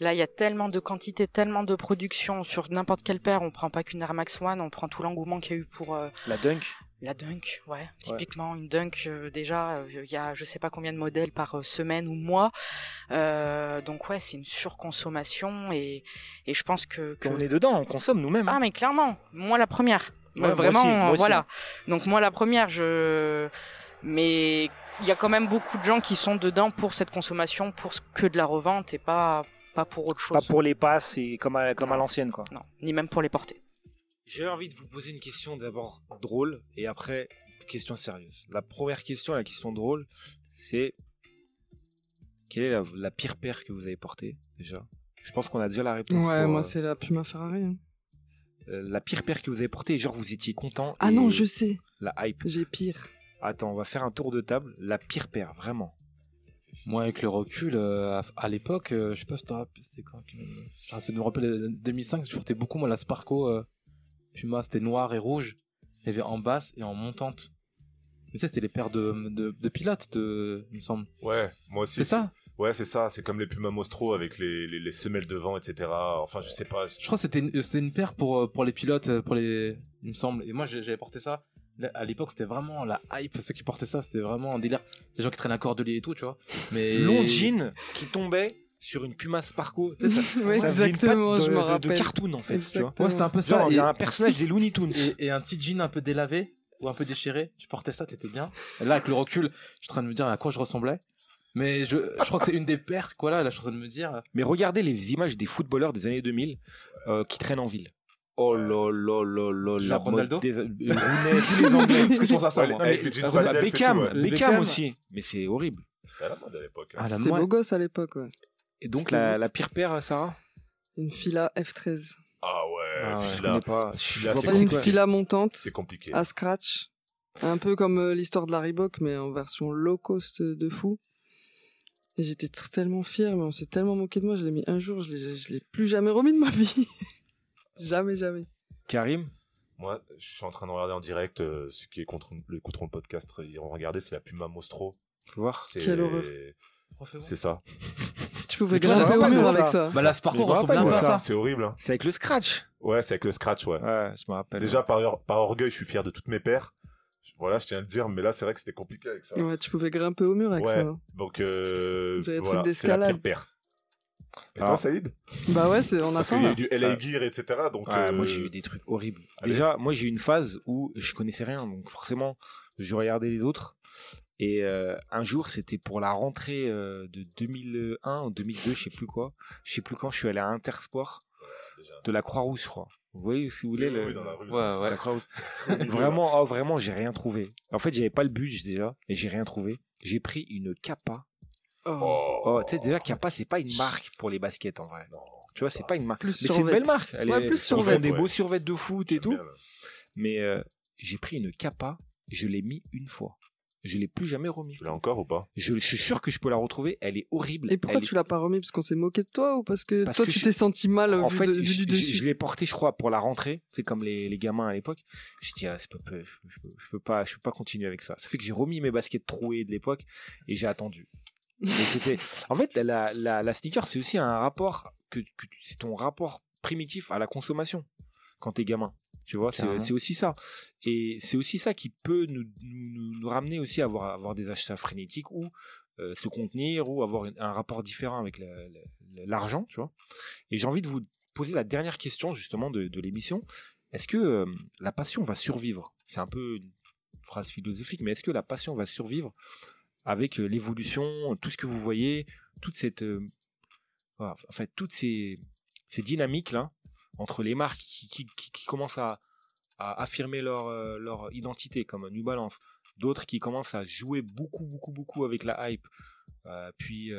Là, il y a tellement de quantité, tellement de production sur n'importe quelle paire. On prend pas qu'une Air Max One, on prend tout l'engouement qu'il y a eu pour euh, La dunk? la Dunk. Ouais, typiquement une Dunk. euh, déjà, euh, il y a je sais pas combien de modèles par semaine ou mois. Euh, donc ouais, c'est une surconsommation et et je pense que, que... On est dedans, on consomme nous-mêmes. hein. Ah mais clairement, moi la première. Ouais, moi vraiment, aussi, moi aussi. voilà. Donc moi la première, je. Mais il y a quand même beaucoup de gens qui sont dedans pour cette consommation, pour ce- que de la revente et pas pas pour autre chose. Pas pour les passes et comme à, comme à l'ancienne, quoi. Non, ni même pour les porter. J'ai envie de vous poser une question d'abord drôle et après question sérieuse. La première question, la question drôle, c'est quelle est la, la pire paire que vous avez portée déjà? Je pense qu'on a déjà la réponse. Ouais, pour, moi euh, c'est la Puma Ferrari. hein. euh, la pire paire que vous avez portée, genre vous étiez content. Ah et non, je sais, La hype. j'ai pire. Attends, on va faire un tour de table. La pire paire, vraiment. Moi, avec le recul, euh, à, à l'époque, euh, je sais pas si tu te rappelles, c'était quand. J'essaie de me rappeler, euh, 2005, je portais beaucoup, moi, la Sparco euh, Puma, c'était noir et rouge. Il y avait en basse et en montante. Mais ça, c'était les paires de, de, de pilotes, de, il me semble. Ouais, moi aussi. C'est ça Ouais, c'est ça. C'est comme les Puma Mostro avec les, les, les semelles devant, etc. Enfin, je sais pas. Je crois que c'était une, c'était une paire pour, euh, pour les pilotes, euh, pour les, il me semble. Et moi, j'avais porté ça. À l'époque, c'était vraiment la hype. Ceux qui portaient ça, c'était vraiment un délire. Les gens qui traînent à cordelier et tout, tu vois. Mais Long jean qui tombait sur une Puma Sparco. Tu sais, ça, <laughs> Ouais, ça une exactement, patte je de, de- de cartoon en fait. Tu vois. Ouais, c'était un peu ça. on Et, dirait un personnage des Looney Tunes. <laughs> et, et un petit jean un peu délavé ou un peu déchiré. Tu portais ça, t'étais bien. Et là, avec le recul, je suis en train de me dire à quoi je ressemblais. Mais je, je crois que c'est une des paires, quoi, là, là, je suis en train de me dire. Mais regardez les images des footballeurs des années 2000 euh, qui traînent en ville. Oh là là là là la Ronaldo mode des- <laughs> euh, Rooney, tous les Anglais. Parce que je pense à ça, Ouais, moi. Avec Beckham, ouais. Beckham, Beckham. aussi. Mais c'est horrible. C'était à la mode à l'époque. hein. Ah, la C'était beau gosse à l'époque, ouais. Et donc la, la pire paire, Sarah? Une fila F13. Ah ouais, Ah ouais, je Fila. connais pas. Fila, c'est une fila montante C'est compliqué. à scratch. Un peu comme euh, l'histoire de la Reebok, mais en version low cost de fou. Et j'étais tellement fier, mais on s'est tellement moqué de moi. Je l'ai mis un jour, je l'ai, je l'ai plus jamais remis de ma vie. <laughs> jamais, jamais. Karim Moi, je suis en train de regarder en direct euh, ceux qui écouteront, écouteront le podcast. Ils ont regardé, c'est la Puma Mostro. Faut voir. C'est Quelle horreur. C'est ça. Tu pouvais grimper au mur avec ça. Bah, Sparko Je me ressemble à ça. C'est horrible. Hein. C'est avec le scratch. Ouais, c'est avec le scratch, ouais. Ouais, je me rappelle. Déjà, par, or- par orgueil, je suis fier de toutes mes paires. Voilà, je tiens à le dire, mais là, c'est vrai que c'était compliqué avec ça. Ouais, tu pouvais grimper au mur avec Ouais. ça. Donc, euh, voilà, trucs c'est la d'escalade. pire paire. Et Ah. toi, Saïd Bah ouais, c'est, on Parce attend qu'il y a eu du LA Ah. Gear, etc. Donc, Ouais, euh, Moi, j'ai eu des trucs horribles. Allez. Déjà, moi, j'ai eu une phase où je connaissais rien, donc forcément, je regardais les autres. Et euh, un jour, c'était pour la rentrée euh, de 2001 ou 2002, je sais plus quoi. Je sais plus quand. Je suis allé à Intersport déjà. de la Croix-Rouge, je crois. Vous voyez, si vous voulez, le- oui, dans la rue. Ouais, ouais. la Croix-Rouge. <laughs> vraiment, oh, vraiment, j'ai rien trouvé. En fait, j'avais pas le budget déjà, et j'ai rien trouvé. J'ai pris une Kappa. Oh. Oh, tu sais, déjà, Kappa, c'est pas une marque pour les baskets en vrai. Non, Tu vois, c'est pas une marque. Plus Mais c'est une belle marque. Elle Ouais, est- plus ils font des beaux survêtements de foot et tout. bien. Mais euh, j'ai pris une Kappa, je l'ai mis une fois. Je l'ai plus jamais remis. Tu l'as encore ou pas? Je, je suis sûr que je peux la retrouver. Elle est horrible. Et pourquoi Elle tu l'as pas remis? Parce qu'on s'est moqué de toi ou parce que Parce toi que tu je- t'es senti mal En vu, fait, de- je, du dessus? je l'ai porté, je crois, pour la rentrée. C'est comme les, les gamins à l'époque. Je dis, ah, c'est pas, peu- je, je peux, je peux pas, je peux pas continuer avec ça. Ça fait que j'ai remis mes baskets trouées de l'époque et j'ai attendu. C'était, en fait, la, la, la sneaker, c'est aussi un rapport que, c'est ton rapport primitif à la consommation quand t'es gamin. Tu vois, c'est aussi ça. Et c'est aussi ça qui peut nous, nous, ramener aussi à avoir, avoir des achats frénétiques ou euh, se contenir ou avoir un rapport différent avec la- la- l'argent, tu vois. Et j'ai envie de vous poser la dernière question justement de, de l'émission. Est-ce que euh, la passion va survivre? C'est un peu une phrase philosophique, mais est-ce que la passion va survivre avec euh, l'évolution, tout ce que vous voyez, toute cette, euh, en fait, toutes ces, ces dynamiques là entre les marques qui, qui, qui- commencent à, à affirmer leur, euh, leur identité comme New Balance, d'autres qui commencent à jouer beaucoup beaucoup beaucoup avec la hype, puis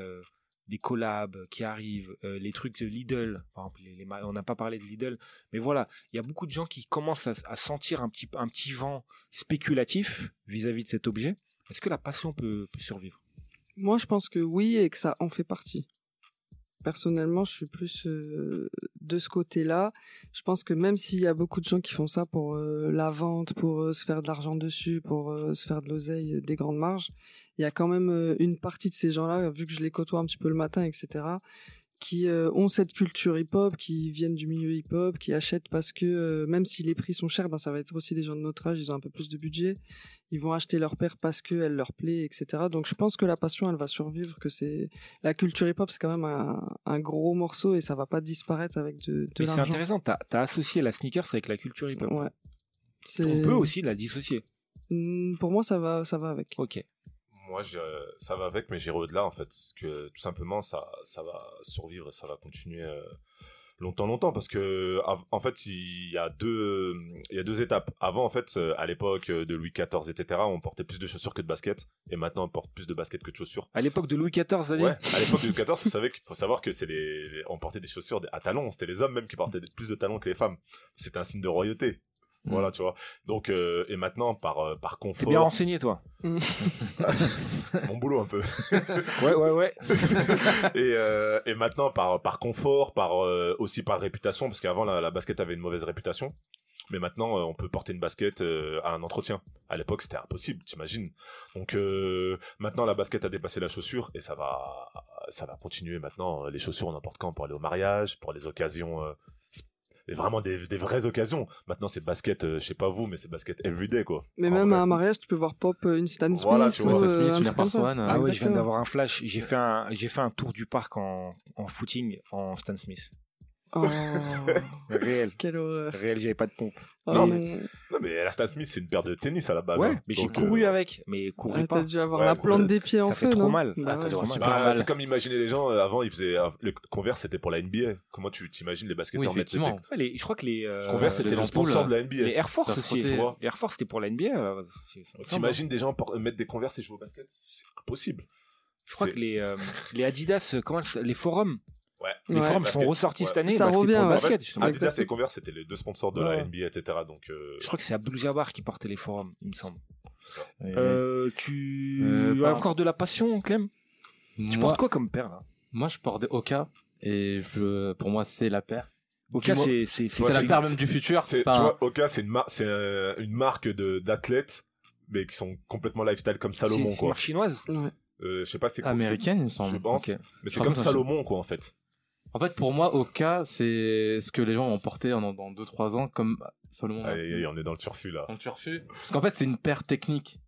des collabs qui arrivent, les trucs de Lidl, par exemple, on n'a pas parlé de Lidl, mais voilà, il y a beaucoup de gens qui commencent à, à sentir un petit, un petit vent spéculatif vis-à-vis de cet objet. Est-ce que la passion peut, survivre? Moi, je pense que oui et que ça en fait partie. Personnellement, je suis plus euh, de ce côté-là. Je pense que même s'il y a beaucoup de gens qui font ça pour euh, la vente, pour euh, se faire de l'argent dessus, pour se faire de l'oseille, des grandes marges, il y a quand même une partie de ces gens-là, vu que je les côtoie un petit peu le matin, etc., qui ont cette culture hip-hop, qui viennent du milieu hip-hop, qui achètent parce que même si les prix sont chers, ben ça va être aussi des gens de notre âge, ils ont un peu plus de budget, ils vont acheter leur paire parce que elle leur plaît, etc. Donc je pense que la passion, elle va survivre, que c'est la culture hip-hop, c'est quand même un, un gros morceau et ça va pas disparaître avec de, de Mais C'est intéressant, tu as, associé la sneakers avec la culture hip-hop. Ouais. On peut aussi la dissocier. Hmm, Pour moi, ça va, ça va avec. Ok. Moi, je- ça va avec, mais j'irai au-delà, en fait. Parce que, tout simplement, ça, ça va survivre ça va continuer euh, longtemps, longtemps. Parce que, en fait, il y a deux, il y a deux étapes. Avant, en fait, euh, à l'époque de Louis XIV, etc., on portait plus de chaussures que de baskets. Et maintenant, on porte plus de baskets que de chaussures. À l'époque de Louis XIV, ça dit Ouais, à l'époque de Louis XIV, faut, savoir que- faut savoir que c'est les, les- on portait des chaussures à talons. C'était les hommes même qui portaient plus de talons que les femmes. C'était un signe de royauté. Mm. Voilà, tu vois. Donc, euh, et maintenant, par, euh, par T'es confort. bien renseigné, toi. <laughs> c'est mon boulot un peu. <laughs> Ouais, ouais, ouais. <laughs> et, euh, et maintenant, par, par confort, par, euh, aussi par réputation, parce qu'avant, la, la basket avait une mauvaise réputation. Mais maintenant, euh, on peut porter une basket euh, à un entretien. À l'époque, c'était impossible, t'imagines. Donc euh, maintenant, la basket a dépassé la chaussure et ça va, ça va continuer maintenant. Les chaussures, on en porte quand Pour aller au mariage, pour les occasions, euh, Et vraiment des, des vraies occasions. Maintenant, c'est basket, euh, je sais pas vous, mais c'est basket everyday, quoi. Mais En même vrai. à un mariage, tu peux voir pop euh, une Stan Smith. Voilà, tu vois, ou, Stan euh, Smith, un une. One, euh, Ah ouais, je viens d'avoir un flash. J'ai fait un, j'ai fait un tour du parc en, en footing en Stan Smith. Oh, <laughs> Réel. quelle horreur. Réel, j'avais pas de pompe. Oh Non, non. Non, mais la Stan Smith, c'est une paire de tennis à la base. ouais, hein. mais j'ai couru euh, avec. Mais courais Ah, pas. T'as dû avoir Ouais, la plante des pieds en ça fait feu, trop non mal. Bah Ah, ouais. Bah, super Bah, mal. c'est comme imaginer les gens euh, avant ils faisaient euh, le Converse c'était pour la NBA comment tu t'imagines les Oui, basketteurs mettre effectivement. Ouais, les- je crois que les, euh, Converse c'était les le sponsor de la NBA les Air Force aussi. Les Air Force c'était pour la NBA. t'imagines des gens mettre des Converse et jouer au basket c'est impossible Je crois que les, les Adidas, comment les forums, ouais les Basket. sont ressortis cette année. Ça c'était revient, pour basket. En fait. Adidas et Converse c'était les deux sponsors de Ouais. la NBA etc donc euh, Je crois que c'est Abdul Jabbar qui portait les forums, il me semble. Euh, tu Euh, as encore de la passion, Clem? Tu portes quoi comme paire là? Moi, je porte des Oka et je, pour moi, c'est la paire. Moins- c'est la paire même du futur. Enfin, tu vois Oka c'est une mar- c'est euh, une marque de d'athlètes mais qui sont complètement lifestyle comme Salomon c'est- une quoi marque chinoise? Ouais. Euh, je sais pas c'est quoi américaine, il me semble. je pense mais c'est comme Salomon quoi en fait En fait, pour moi, Oka, c'est ce que les gens vont porter dans, dans 2-3 ans comme Salomon. Aïe, aïe, aïe, on est dans le turfu là En turfu. Parce qu'en fait, c'est une paire technique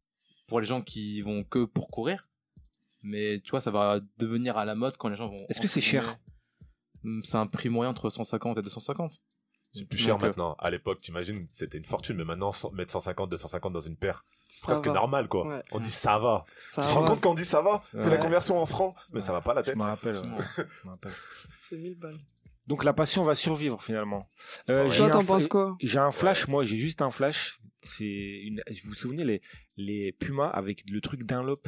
pour les gens qui vont que pour courir. Mais tu vois, ça va devenir à la mode quand les gens vont. Est-ce que c'est cher? C'est un prix moyen entre 150 et 250. C'est plus cher Donc, euh, maintenant. À l'époque, t'imagines, c'était une fortune, mais maintenant, cent- mettre 150, 250 dans une paire, presque va. normal, quoi. Ouais. On dit ça va. Ça tu te rends compte quand on dit ça va Fais la conversion en francs, mais ça va pas la Je tête. me rappelle. <laughs> Je rappelle. C'est 1000 balles. Donc la passion va survivre finalement. Euh, Toi, un t'en penses quoi J'ai un flash, moi, j'ai juste un flash. C'est une. Vous vous souvenez les les Pumas avec le truc Dunlop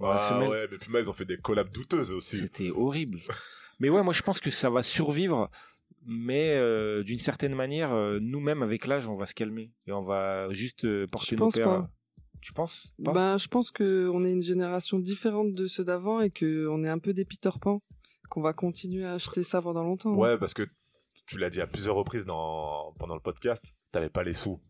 Ah ouais, mais moi, ils ont fait des collabs douteuses aussi. C'était horrible. mais ouais, moi je pense que ça va survivre, mais euh, d'une certaine manière, euh, nous-mêmes avec l'âge, on va se calmer et on va juste euh, porter Je nos pas. Tu penses pas? Ben, je pense que on est une génération différente de ceux d'avant et que on est un peu des Peter Pan, qu'on va continuer à acheter ça pendant longtemps. hein. Ouais, parce que tu l'as dit à plusieurs reprises dans, pendant le podcast, t'avais pas les sous.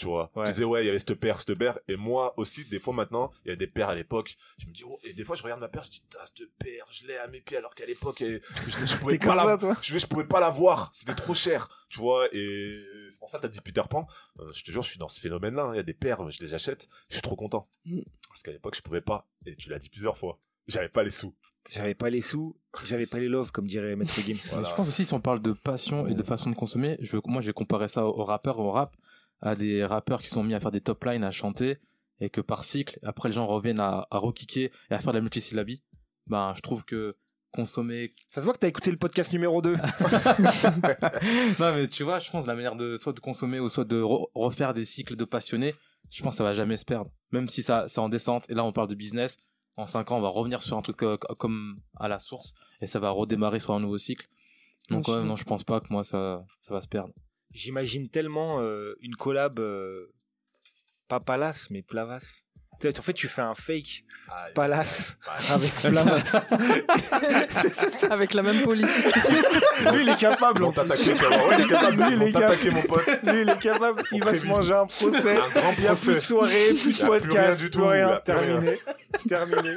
Tu vois, Ouais. tu disais ouais, il y avait cette paire, cette paire, et moi aussi, des fois maintenant, il y a des paires à l'époque. Je me dis oh, et des fois je regarde ma paire, je dis Tain, cette paire, je l'ai à mes pieds, alors qu'à l'époque, je, je pouvais <laughs> pas la, ça, je, je pouvais pas la voir, c'était trop cher, tu vois. Et c'est pour ça que t'as dit Peter Pan. Euh, je te jure, je suis dans ce phénomène-là. hein. Il y a des paires, je les achète, je suis trop content Mm. parce qu'à l'époque, je pouvais pas. Et tu l'as dit plusieurs fois, j'avais pas les sous. J'avais pas les sous, j'avais pas les loves, comme dirait Maître Games. Je pense aussi, si on parle de passion et de façon de consommer, je veux, moi, je vais comparer ça aux rappeurs, au rap, à des rappeurs qui sont mis à faire des top lines, à chanter, et que par cycle, après les gens reviennent à, à rekicker et à faire de la multisyllabie. Ben, je trouve que consommer. Ça se voit que t'as écouté le podcast numéro 2. <laughs> <laughs> non, mais tu vois, je pense la manière de soit de consommer ou soit de re- refaire des cycles de passionnés, je pense que ça va jamais se perdre. Même si ça, c'est en descente, et là on parle de business, en 5 ans on va revenir sur un truc euh, comme à la source, et ça va redémarrer sur un nouveau cycle. Donc, Ouais, non, je pense pas que moi ça, ça va se perdre. J'imagine tellement euh, une collab, euh, pas Palace, mais Plavas. En fait, tu fais un fake Aïe. Palace avec Plavas. <laughs> Avec la même police. <laughs> Lui, il est capable. Vas voir. Ouais, il est capable. Lui, il est t'attaquer, mon pote. Lui, il est capable. Il va se manger un procès. Un grand Il n'y a plus de soirée, plus de a plus podcast, rien du plus tout, rien. a plus rien. Terminé. Terminé.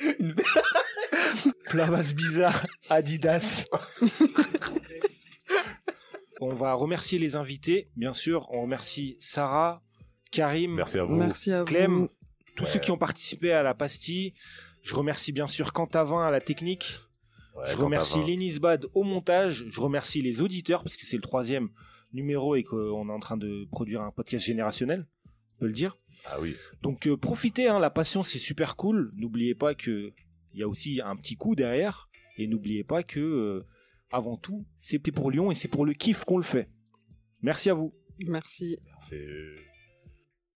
<laughs> Plavas bizarre, Adidas. On va remercier les invités, bien sûr. On remercie Sarah, Karim, Merci à vous. Merci à Clem, vous. tous ceux qui ont participé à la pastille. Je remercie bien sûr Quentin à la technique. Ouais, je remercie t'as vingt. Lénis Bad au montage. Je remercie les auditeurs parce que c'est le troisième numéro et qu'on est en train de produire un podcast générationnel. On peut le dire. Ah oui. Donc euh, profitez, hein, la passion c'est super cool. N'oubliez pas que il y a aussi un petit coup derrière. Et n'oubliez pas que euh, avant tout, c'est pour Lyon et c'est pour le kiff qu'on le fait. Merci à vous. Merci. C'est